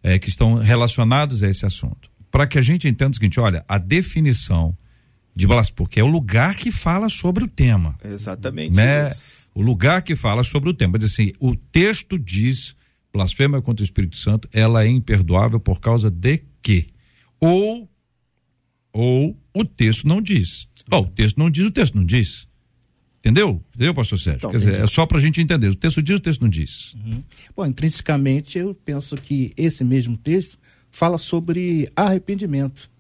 é, que estão relacionados a esse assunto. Para que a gente entenda o seguinte, olha, a definição de blasfêmia, porque é o lugar que fala sobre o tema. Exatamente. Né? Isso. O lugar que fala sobre o tema. Diz assim, o texto diz blasfêmia contra o Espírito Santo, ela é imperdoável por causa de quê? Ou, ou o texto não diz. Oh, o texto não diz, o texto não diz. Entendeu? Entendeu, pastor Sérgio? Então, Quer dizer, é só para a gente entender. O texto diz, o texto não diz. Uhum. Bom, intrinsecamente, eu penso que esse mesmo texto fala sobre arrependimento.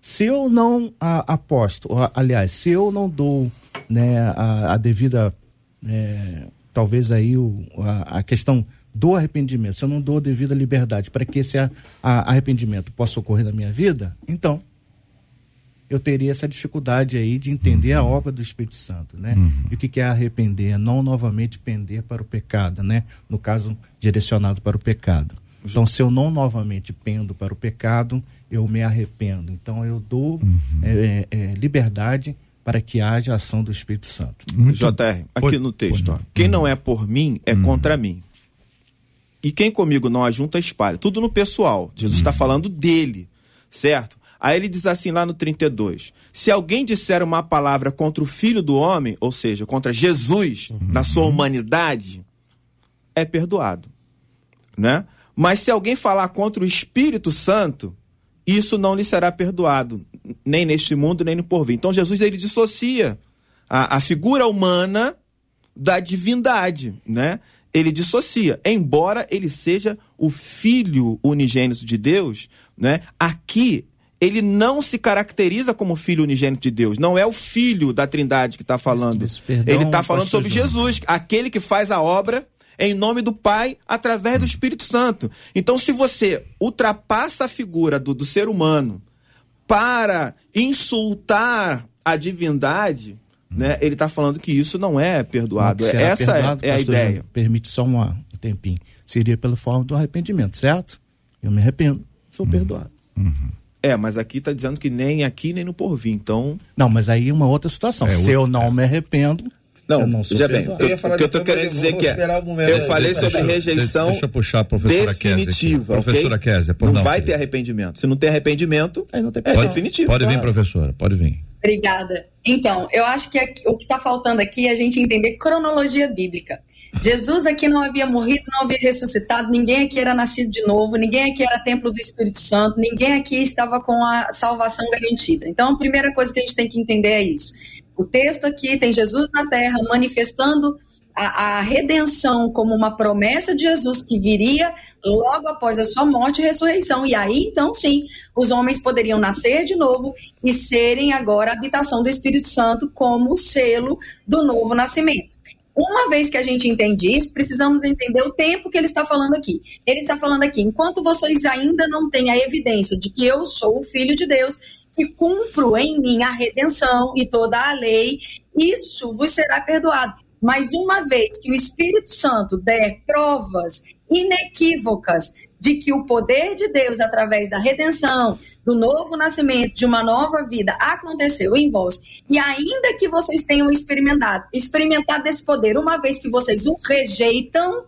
Se eu não a, aposto, aliás, se eu não dou né, a, a devida, é, talvez aí o, a, a, questão do arrependimento, se eu não dou a devida liberdade para que esse a, arrependimento possa ocorrer na minha vida, então eu teria essa dificuldade aí de entender uhum. a obra do Espírito Santo, né? Uhum. E o que, é arrepender? É não novamente pender para o pecado, né? No caso, direcionado para o pecado. Então, se eu não novamente pendo para o pecado, eu me arrependo. Então, eu dou uhum. é, é, é liberdade para que haja ação do Espírito Santo. Muito... JR, aqui no texto, ó, quem não é por mim é uhum. contra mim. E quem comigo não ajunta, espalha. Tudo no pessoal. Jesus está uhum. falando dele, certo? Aí ele diz assim lá no 32: Se alguém disser uma palavra contra o filho do homem, ou seja, contra Jesus, uhum. na sua humanidade, é perdoado. Né? Mas se alguém falar contra o Espírito Santo, isso não lhe será perdoado, nem neste mundo, nem no porvir. Então Jesus ele dissocia a, a figura humana da divindade, né? Ele dissocia, embora ele seja o filho unigênito de Deus, né? Aqui ele não se caracteriza como filho unigênito de Deus. Não é o filho da Trindade que está falando. ele está falando sobre Jesus, aquele que faz a obra em nome do Pai através do Espírito Santo. Então, se você ultrapassa a figura do, do ser humano para insultar a divindade, né, ele está falando que isso não é perdoado. Essa é, perdoado, é, é a ideia. Permite só um tempinho. Seria pela forma do arrependimento, certo? Eu me arrependo, sou uhum. perdoado. Uhum. É, mas aqui está dizendo que nem aqui nem no porvir, então. Não, mas aí é uma outra situação. É, Se eu não é. me arrependo. Não, eu não já bem. O que eu estou querendo dizer que é. Eu falei sobre rejeição deixa, deixa eu puxar a professora definitiva. Professora okay? Kézia, não, não vai ter arrependimento. Se não tem arrependimento, aí não tem é definitivo. Pode vir, professora, pode vir. Obrigada. Então, eu acho que aqui, o que está faltando aqui é a gente entender cronologia bíblica. Jesus aqui não havia morrido, não havia ressuscitado, ninguém aqui era nascido de novo, ninguém aqui era templo do Espírito Santo, ninguém aqui estava com a salvação garantida. Então, a primeira coisa que a gente tem que entender é isso. O texto aqui tem Jesus na terra manifestando a, a, redenção como uma promessa de Jesus que viria logo após a sua morte e ressurreição. E aí, então, sim, os homens poderiam nascer de novo e serem agora a habitação do Espírito Santo como selo do novo nascimento. Uma vez que a gente entende isso, precisamos entender o tempo que ele está falando aqui. Ele está falando aqui, enquanto vocês ainda não têm a evidência de que eu sou o Filho de Deus, que cumpro em mim a redenção e toda a lei, isso vos será perdoado. Mas uma vez que o Espírito Santo der provas inequívocas de que o poder de Deus, através da redenção, do novo nascimento, de uma nova vida, aconteceu em vós, e ainda que vocês tenham experimentado, experimentado esse poder, uma vez que vocês o rejeitam,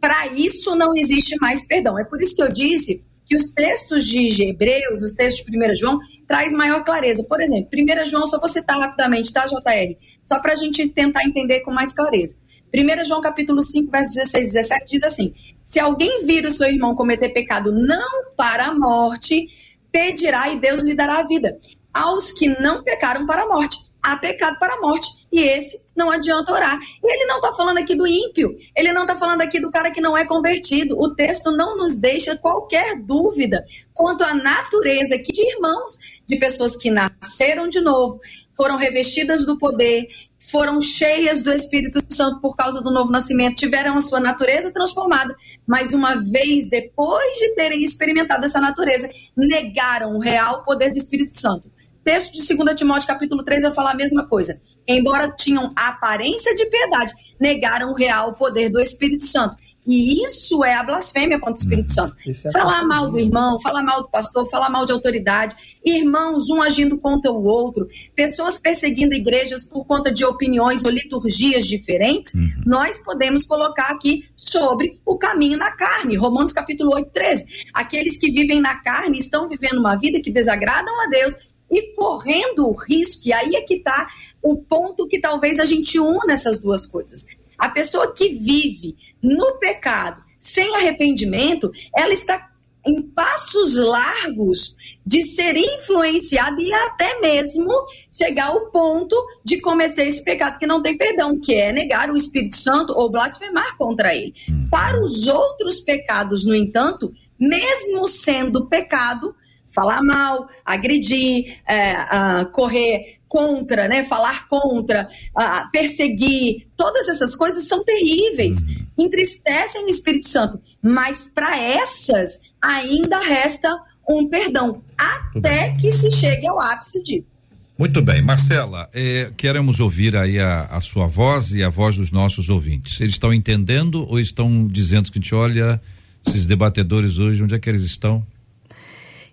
para isso não existe mais perdão. É por isso que eu disse que os textos de Hebreus, os textos de 1 João, traz maior clareza. Por exemplo, 1 João, só vou citar rapidamente, tá, JR? Só para a gente tentar entender com mais clareza. 1 João capítulo 5, versos 16 e 17 diz assim: Se alguém vir o seu irmão cometer pecado não para a morte, pedirá e Deus lhe dará a vida. Aos que não pecaram para a morte, há pecado para a morte. E esse não adianta orar. E ele não está falando aqui do ímpio, ele não está falando aqui do cara que não é convertido. O texto não nos deixa qualquer dúvida quanto à natureza aqui de irmãos, de pessoas que nasceram de novo, foram revestidas do poder, foram cheias do Espírito Santo por causa do novo nascimento, tiveram a sua natureza transformada, mas uma vez depois de terem experimentado essa natureza, negaram o real poder do Espírito Santo texto de 2 Timóteo capítulo 3 vai falar a mesma coisa. Embora tinham aparência de piedade, negaram o real poder do Espírito Santo. E isso é a blasfêmia contra o Espírito Santo. É falar mal do irmão, falar mal do pastor, falar mal de autoridade, irmãos um agindo contra o outro, pessoas perseguindo igrejas por conta de opiniões ou liturgias diferentes, uhum. nós podemos colocar aqui sobre o caminho na carne. Romanos capítulo 8, 13. Aqueles que vivem na carne estão vivendo uma vida que desagradam a Deus e correndo o risco, e aí é que está o ponto que talvez a gente una essas duas coisas. A pessoa que vive no pecado, sem arrependimento, ela está em passos largos de ser influenciado e até mesmo chegar ao ponto de cometer esse pecado que não tem perdão, que é negar o Espírito Santo ou blasfemar contra ele. Uhum. Para os outros pecados, no entanto, mesmo sendo pecado, falar mal, agredir, é, uh, correr contra, né, falar contra, uh, perseguir, todas essas coisas são terríveis, uhum. entristecem o Espírito Santo, mas para essas ainda resta um perdão, até que se chegue ao ápice disso. Muito bem, Marcela, eh, queremos ouvir aí a, a, sua voz e a voz dos nossos ouvintes. Eles estão entendendo ou estão dizendo que a gente olha esses debatedores hoje, onde é que eles estão?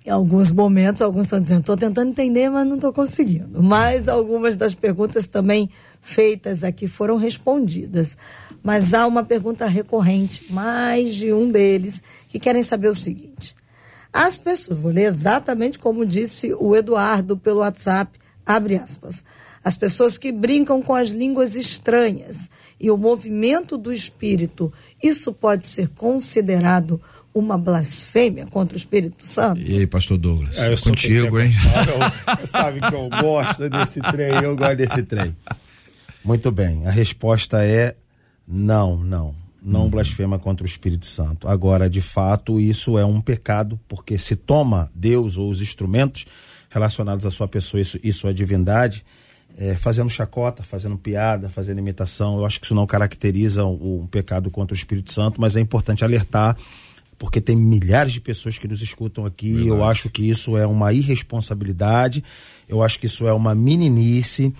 Em alguns momentos, alguns estão dizendo, estou tentando entender, mas não estou conseguindo. Mas algumas das perguntas também feitas aqui foram respondidas. Mas há uma pergunta recorrente, mais de um deles, que querem saber o seguinte. As pessoas, vou ler exatamente como disse o Eduardo pelo WhatsApp, abre aspas. As pessoas que brincam com as línguas estranhas e o movimento do espírito, isso pode ser considerado uma blasfêmia contra o Espírito Santo? E aí, pastor Douglas? É, contigo, hein? Eu, sabe que eu gosto desse trem, eu gosto desse trem. Muito bem, a resposta é não, não. Não hum. blasfema contra o Espírito Santo. Agora, de fato, isso é um pecado, porque se toma Deus ou os instrumentos relacionados à sua pessoa e sua divindade, é, fazendo chacota, fazendo piada, fazendo imitação. Eu acho que isso não caracteriza um, um pecado contra o Espírito Santo, mas é importante alertar porque tem milhares de pessoas que nos escutam aqui. Verdade. Eu acho que isso é uma irresponsabilidade, eu acho que isso é uma meninice.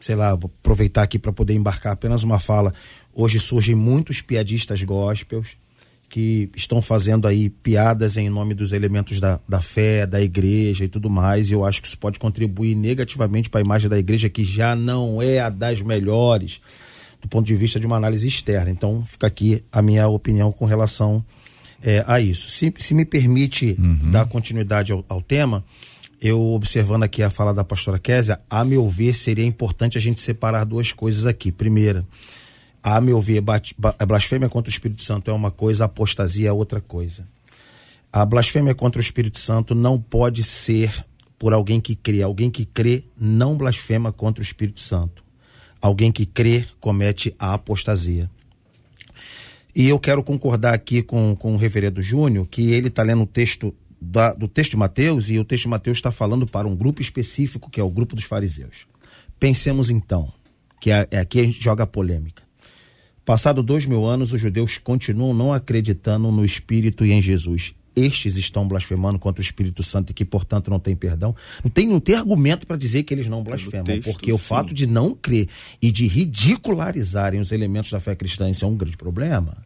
Sei lá, vou aproveitar aqui para poder embarcar apenas uma fala. Hoje surgem muitos piadistas gospels que estão fazendo aí piadas em nome dos elementos da, da fé, da igreja e tudo mais. E eu acho que isso pode contribuir negativamente para a imagem da igreja, que já não é a das melhores do ponto de vista de uma análise externa. Então, fica aqui a minha opinião com relação é, a isso. Se, se me permite uhum. dar continuidade ao, ao, tema, eu observando aqui a fala da pastora Késia, a meu ver, seria importante a gente separar duas coisas aqui. Primeira, a meu ver, a blasfêmia contra o Espírito Santo é uma coisa, a apostasia é outra coisa. A blasfêmia contra o Espírito Santo não pode ser por alguém que crê. Alguém que crê não blasfema contra o Espírito Santo. Alguém que crê comete a apostasia. E eu quero concordar aqui com, com o reverendo Júnior, que ele está lendo o texto da, do texto de Mateus, e o texto de Mateus está falando para um grupo específico, que é o grupo dos fariseus. Pensemos então, que é, é aqui a gente joga polêmica. Passado dois mil anos, os judeus continuam não acreditando no Espírito e em Jesus. Estes estão blasfemando contra o Espírito Santo e que, portanto, não tem perdão. Não tem, não tem argumento para dizer que eles não blasfemam, texto, porque sim. o fato de não crer e de ridicularizarem os elementos da fé cristã, isso é um grande problema.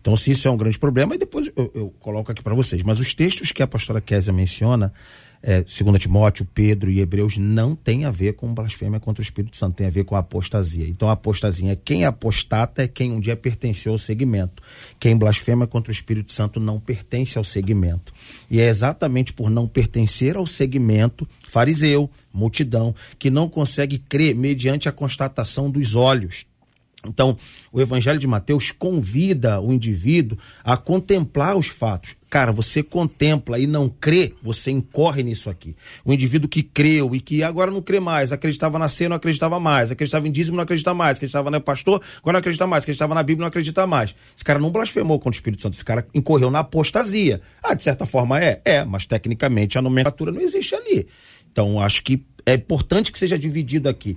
Então, se isso é um grande problema, e depois eu, eu coloco aqui para vocês. Mas os textos que a pastora Késia menciona, é, Timóteo, Pedro e Hebreus, não tem a ver com blasfêmia contra o Espírito Santo, tem a ver com apostasia. Então, apostasia é quem apostata é quem um dia pertenceu ao segmento. Quem blasfema contra o Espírito Santo não pertence ao segmento. E é exatamente por não pertencer ao segmento, fariseu, multidão, que não consegue crer mediante a constatação dos olhos então, o Evangelho de Mateus convida o indivíduo a contemplar os fatos. Cara, você contempla e não crê, você incorre nisso aqui. O indivíduo que creu e que agora não crê mais, acreditava na ceia, não acreditava mais, acreditava em dízimo, não acredita mais, acreditava no pastor, agora não acredita mais, acreditava na Bíblia, não acredita mais. Esse cara não blasfemou contra o Espírito Santo, esse cara incorreu na apostasia. Ah, de certa forma é? É, mas tecnicamente a nomenclatura não existe ali. Então, acho que é importante que seja dividido aqui.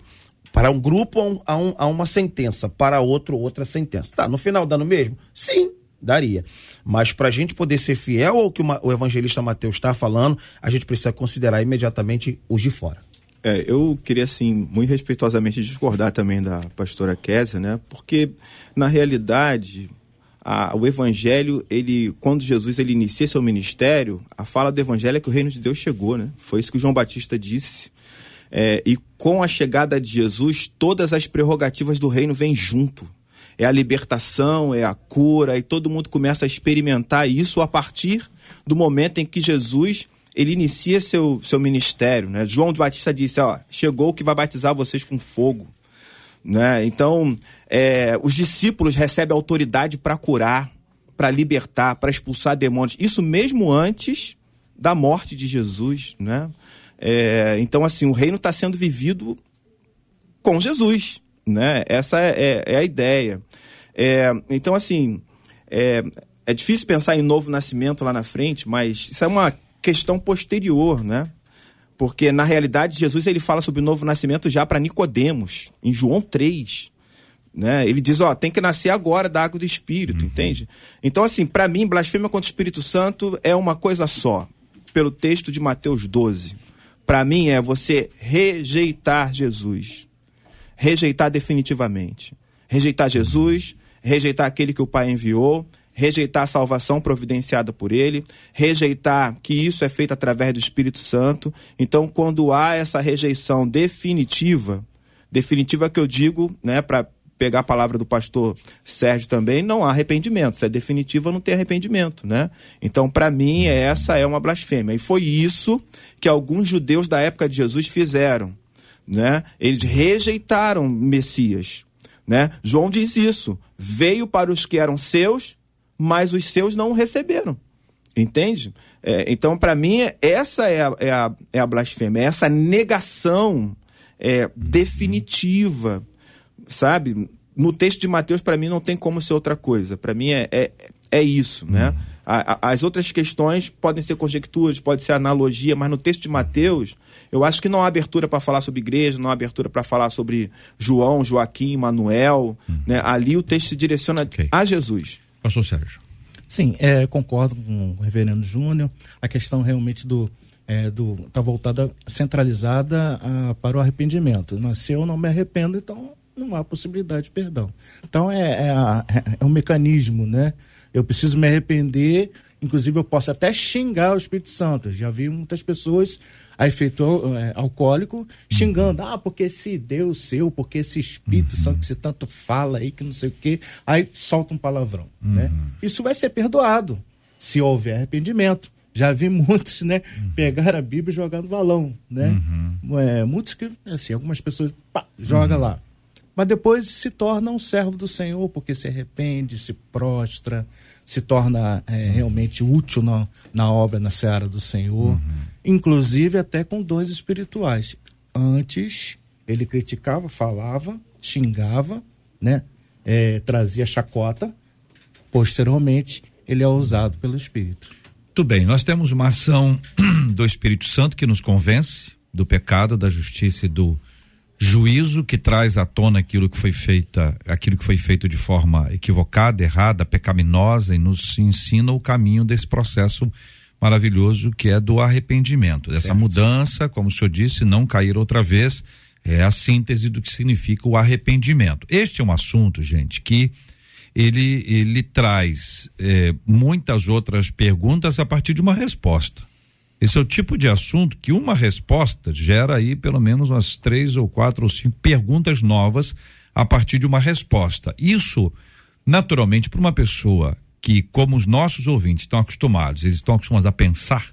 Para um grupo, há, um, há uma sentença, para outro, outra sentença. Tá, no final dá no mesmo? Sim, daria. Mas para a gente poder ser fiel ao que o evangelista Mateus está falando, a gente precisa considerar imediatamente os de fora. É, eu queria, assim, muito respeitosamente discordar também da pastora Késia, né? Porque, na realidade, a, o evangelho, ele, quando Jesus ele inicia seu ministério, a fala do evangelho é que o reino de Deus chegou, né? Foi isso que o João Batista disse. É, e com a chegada de Jesus, todas as prerrogativas do reino vêm junto. É a libertação, é a cura, e todo mundo começa a experimentar isso a partir do momento em que Jesus ele inicia seu, seu ministério. Né? João de Batista disse: ó, chegou o que vai batizar vocês com fogo. Né? Então, é, os discípulos recebem autoridade para curar, para libertar, para expulsar demônios. Isso mesmo antes da morte de Jesus, né? É, então, assim, o reino está sendo vivido com Jesus, né? Essa é, é, é a ideia. É, então, assim, é, é difícil pensar em novo nascimento lá na frente, mas isso é uma questão posterior, né? Porque na realidade Jesus ele fala sobre o novo nascimento já para Nicodemos, em João 3. Né? Ele diz, ó, tem que nascer agora da água do Espírito, uhum. entende? Então, assim, para mim, blasfêmia contra o Espírito Santo é uma coisa só, pelo texto de Mateus 12. Para mim é você rejeitar Jesus. Rejeitar definitivamente. Rejeitar Jesus, rejeitar aquele que o Pai enviou, rejeitar a salvação providenciada por ele, rejeitar que isso é feito através do Espírito Santo. Então, quando há essa rejeição definitiva, definitiva que eu digo, né, para pegar a palavra do pastor Sérgio também, não há arrependimento. Se é definitiva, não tem arrependimento, né? Então, para mim, essa é uma blasfêmia. E foi isso que alguns judeus da época de Jesus fizeram, né? Eles rejeitaram Messias, né? João diz isso. Veio para os que eram seus, mas os seus não o receberam. Entende? É, então, para mim, essa é a, é, a, é a blasfêmia, é essa negação é, definitiva, sabe? No texto de Mateus, para mim, não tem como ser outra coisa. Para mim, é, é, é isso, né? Uhum. A, a, as outras questões podem ser conjecturas, pode ser analogia, mas no texto de Mateus, eu acho que não há abertura para falar sobre igreja, não há abertura para falar sobre João, Joaquim, Manuel. Uhum. Né? Ali o texto se direciona okay. a Jesus. Pastor Sérgio. Sim, é, concordo com o reverendo Júnior. A questão realmente do é, do está voltada centralizada a, para o arrependimento. Nasceu, eu não me arrependo, então não há possibilidade de perdão. Então é, é, a, é um mecanismo, né? Eu preciso me arrepender, inclusive eu posso até xingar o Espírito Santo. Já vi muitas pessoas a efeito é, alcoólico xingando, ah, porque esse Deus seu, porque esse Espírito uhum. Santo que você tanto fala aí, que não sei o quê, aí solta um palavrão, né? uhum. né? Isso vai ser perdoado se houver arrependimento. Já vi muitos, né, uhum. pegar a Bíblia e jogar no valão, né? Uhum. É, muitos que, assim, algumas pessoas, pá, joga uhum. lá. Mas depois se torna um servo do Senhor, porque se arrepende, se prostra, se torna é, realmente útil na, na obra, na seara do Senhor, uhum. inclusive até com dons espirituais. Antes, ele criticava, falava, xingava, né? É, trazia chacota. Posteriormente, ele é usado pelo Espírito. Muito bem, nós temos uma ação [clears throat] do Espírito Santo que nos convence do pecado, da justiça e do juízo que traz à tona aquilo que foi feita, aquilo que foi feito de forma equivocada, errada, pecaminosa e nos ensina o caminho desse processo maravilhoso que é do arrependimento, dessa certo. mudança, como o senhor disse, não cair outra vez, é a síntese do que significa o arrependimento. Este é um assunto, gente, que ele ele traz é, muitas outras perguntas a partir de uma resposta. Esse é o tipo de assunto que uma resposta gera aí pelo menos umas três ou quatro ou cinco perguntas novas a partir de uma resposta. Isso, naturalmente, para uma pessoa que, como os nossos ouvintes estão acostumados, eles estão acostumados a pensar,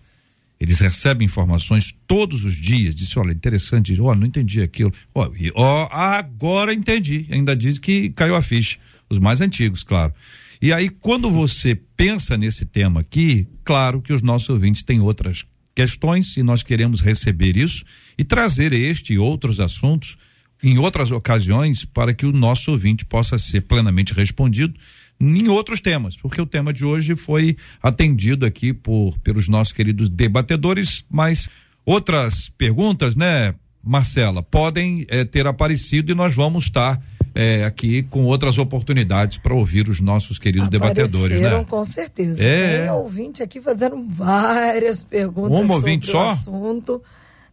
eles recebem informações todos os dias, disse, olha, interessante, oh, não entendi aquilo, ó, agora entendi, ainda diz que caiu a ficha, os mais antigos, claro. E aí, quando você pensa nesse tema aqui, claro que os nossos ouvintes têm outras questões e nós queremos receber isso e trazer este e outros assuntos em outras ocasiões para que o nosso ouvinte possa ser plenamente respondido em outros temas, porque o tema de hoje foi atendido aqui por pelos nossos queridos debatedores, mas outras perguntas, né, Marcela, podem é, ter aparecido e nós vamos estar é, aqui com outras oportunidades para ouvir os nossos queridos debatedores, né? com certeza. É. Tem ouvinte aqui fazendo várias perguntas um sobre o só? assunto.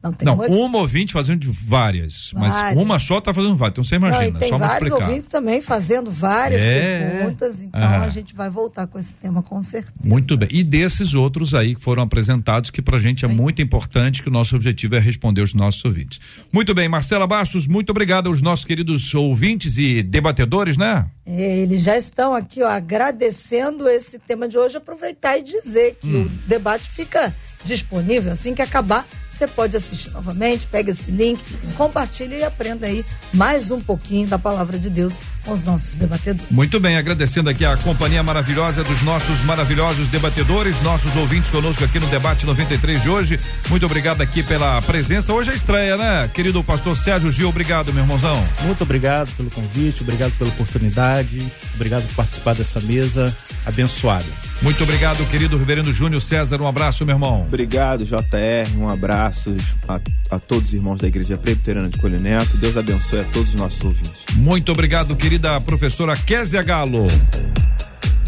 Não, tem não uma... uma ouvinte fazendo várias, várias, mas uma só está fazendo várias, então você imagina, não, tem só vários ouvintes também fazendo várias é... perguntas, então ah. a gente vai voltar com esse tema com certeza. Muito bem, e desses outros aí que foram apresentados, que para a gente é muito importante, que o nosso objetivo é responder os nossos ouvintes. Muito bem, Marcela Bastos, muito obrigado aos nossos queridos ouvintes e debatedores, né? É, eles já estão aqui, ó, agradecendo esse tema de hoje, aproveitar e dizer que hum. o debate fica disponível. Assim que acabar, você pode assistir novamente, pega esse link, compartilha e aprenda aí mais um pouquinho da palavra de Deus com os nossos debatedores. Muito bem, agradecendo aqui a companhia maravilhosa dos nossos maravilhosos debatedores, nossos ouvintes conosco aqui no debate 93 de hoje. Muito obrigado aqui pela presença. Hoje é estreia, né? Querido pastor Sérgio Gil, obrigado, meu irmãozão. Muito obrigado pelo convite, obrigado pela oportunidade, obrigado por participar dessa mesa abençoada. Muito obrigado, querido Reverendo Júnior César. Um abraço, meu irmão. Obrigado, JR. Um abraço a, a todos os irmãos da Igreja Presbiteriana de Colineto. Deus abençoe a todos os nossos ouvintes. Muito obrigado, querida professora Késia Galo.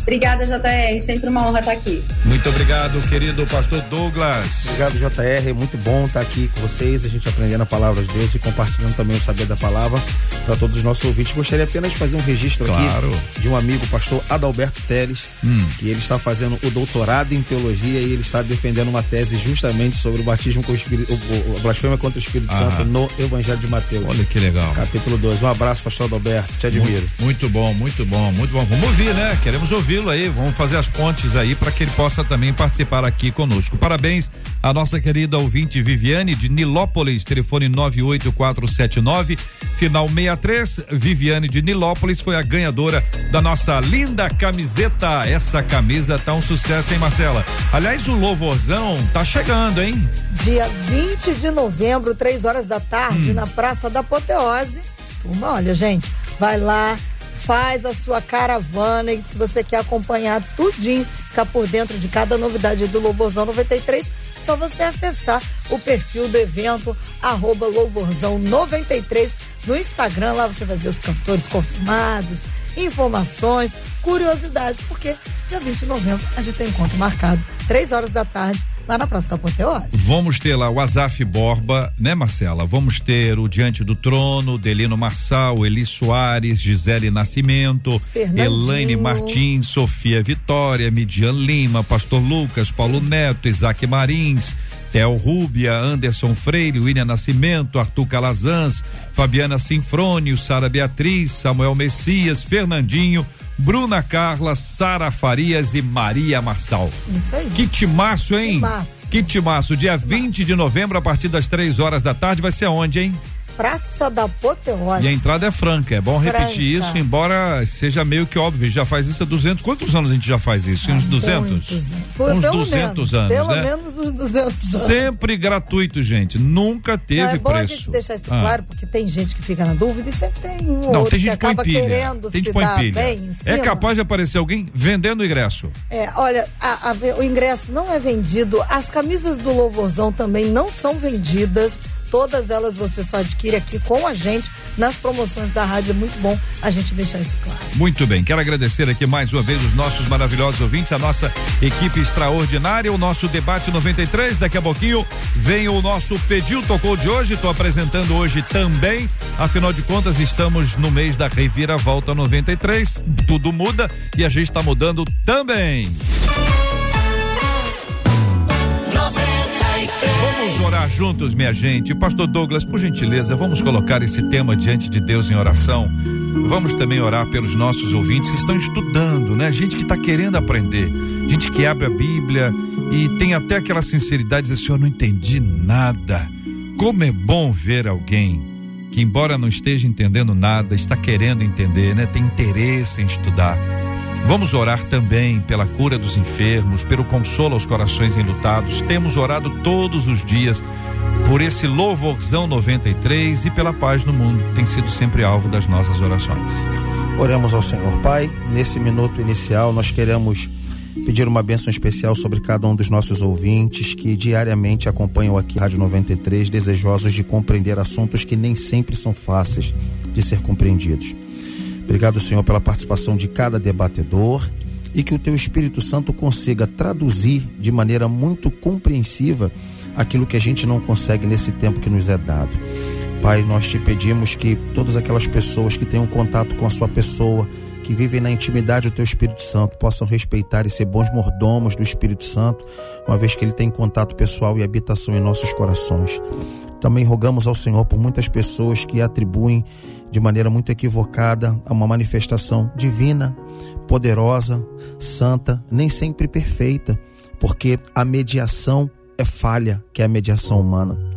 Obrigada, JR. Sempre uma honra estar aqui. Muito obrigado, querido pastor Douglas. Obrigado, JR. É muito bom estar aqui com vocês, a gente aprendendo a palavra de Deus e compartilhando também o saber da palavra para todos os nossos ouvintes. Gostaria apenas de fazer um registro claro. aqui de um amigo, pastor Adalberto Teles, hum. que ele está fazendo o doutorado em teologia e ele está defendendo uma tese justamente sobre o batismo com o Espírito, o, o, blasfêmia contra o Espírito ah. Santo no Evangelho de Mateus. Olha que legal. Capítulo 2. Um abraço, pastor Adalberto. Te admiro. Muito, muito bom, muito bom, muito bom. Vamos ouvir, né? Queremos ouvir ouvi-lo aí, vamos fazer as pontes aí para que ele possa também participar aqui conosco. Parabéns à nossa querida ouvinte Viviane de Nilópolis, telefone 98479, final 63. Viviane de Nilópolis foi a ganhadora da nossa linda camiseta. Essa camisa tá um sucesso, hein, Marcela? Aliás, o louvorzão tá chegando, hein? Dia 20 de novembro, três horas da tarde, hum. na Praça da Apoteose. Uma, olha, gente, vai lá, faz a sua caravana e se você quer acompanhar tudinho, ficar por dentro de cada novidade do Louvorzão 93, só você acessar o perfil do evento, arroba Louvorzão 93 no Instagram, lá você vai ver os cantores confirmados, informações, curiosidades, porque dia 20 de novembro a gente tem encontro marcado, três horas da tarde, lá na Praça da Apoteose. Vamos ter lá o Azaf Borba, né, Marcela? Vamos ter o Diante do Trono, Delino Marçal, Eli Soares, Gisele Nascimento, Elaine Martins, Sofia Vitória, Midian Lima, Pastor Lucas, Paulo Neto, Isaac Marins, Theo Rúbia, Anderson Freire, William Nascimento, Arthur Calazans, Fabiana Sinfrônio, Sara Beatriz, Samuel Messias, Fernandinho, Bruna Carla, Sara Farias e Maria Marçal. Isso aí. Que timaço, hein? Timaço. Que timaço. Dia timaço. 20 de novembro, a partir das três horas da tarde, vai ser onde, hein? Praça da Apoteose. E a entrada é franca, é bom franca. repetir isso, embora seja meio que óbvio, já faz isso há 200, quantos anos a gente já faz isso? Ah, uns 200? Uns pelo 200 menos, anos, pelo né? menos uns 200 anos. Sempre gratuito, gente, nunca teve é, é bom preço. a gente deixar isso ah. claro, porque tem gente que fica na dúvida e sempre tem um Não, tem gente que acaba pilha. querendo tem se dar pilha. bem É capaz de aparecer alguém vendendo o ingresso. É, olha, a, a, o ingresso não é vendido, as camisas do Louvorzão também não são vendidas, Todas elas você só adquire aqui com a gente nas promoções da rádio. É muito bom a gente deixar isso claro. Muito bem. Quero agradecer aqui mais uma vez os nossos maravilhosos ouvintes, a nossa equipe extraordinária, o nosso debate 93. Daqui a pouquinho vem o nosso Pediu Tocou de hoje. Estou apresentando hoje também. Afinal de contas, estamos no mês da Reviravolta 93. Tudo muda e a gente está mudando também. Orar juntos, minha gente. Pastor Douglas, por gentileza, vamos colocar esse tema diante de Deus em oração. Vamos também orar pelos nossos ouvintes que estão estudando, né? Gente que está querendo aprender, gente que abre a Bíblia e tem até aquela sinceridade de dizer, Senhor, não entendi nada. Como é bom ver alguém que, embora não esteja entendendo nada, está querendo entender, né? Tem interesse em estudar. Vamos orar também pela cura dos enfermos, pelo consolo aos corações enlutados. Temos orado todos os dias por esse louvorzão 93 e pela paz no mundo. Tem sido sempre alvo das nossas orações. Oremos ao Senhor Pai. Nesse minuto inicial, nós queremos pedir uma bênção especial sobre cada um dos nossos ouvintes que diariamente acompanham aqui Rádio 93, desejosos de compreender assuntos que nem sempre são fáceis de ser compreendidos. Obrigado, Senhor, pela participação de cada debatedor e que o teu Espírito Santo consiga traduzir de maneira muito compreensiva aquilo que a gente não consegue nesse tempo que nos é dado. Pai, nós te pedimos que todas aquelas pessoas que tenham contato com a sua pessoa, que vivem na intimidade do teu Espírito Santo, possam respeitar e ser bons mordomos do Espírito Santo, uma vez que ele tem contato pessoal e habitação em nossos corações. Também rogamos ao Senhor por muitas pessoas que atribuem de maneira muito equivocada a uma manifestação divina, poderosa, santa, nem sempre perfeita, porque a mediação é falha, que é a mediação humana.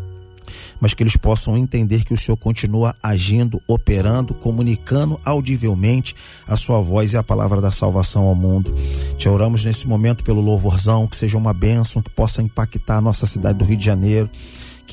Mas que eles possam entender que o Senhor continua agindo, operando, comunicando audivelmente a sua voz e a palavra da salvação ao mundo. Te oramos nesse momento pelo louvorzão, que seja uma bênção, que possa impactar a nossa cidade do Rio de Janeiro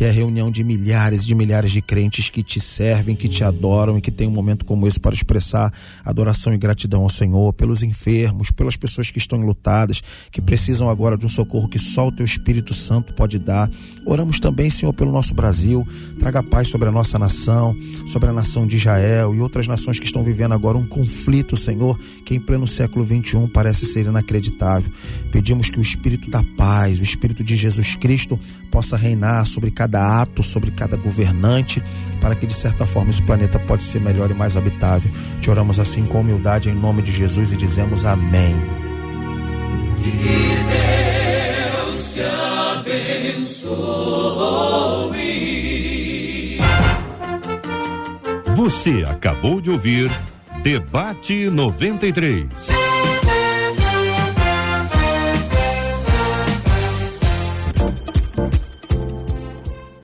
que é a reunião de milhares e de milhares de crentes que te servem, que te adoram e que tem um momento como esse para expressar adoração e gratidão ao Senhor, pelos enfermos, pelas pessoas que estão enlutadas, que precisam agora de um socorro que só o teu Espírito Santo pode dar. Oramos também, Senhor, pelo nosso Brasil, traga paz sobre a nossa nação, sobre a nação de Israel e outras nações que estão vivendo agora um conflito, Senhor, que em pleno século 21 parece ser inacreditável. Pedimos que o Espírito da paz, o Espírito de Jesus Cristo possa reinar sobre cada ato, sobre cada governante, para que de certa forma esse planeta pode ser melhor e mais habitável. Te oramos assim com humildade em nome de Jesus e dizemos amém. Que Deus te abençoe. Você acabou de ouvir Debate 93.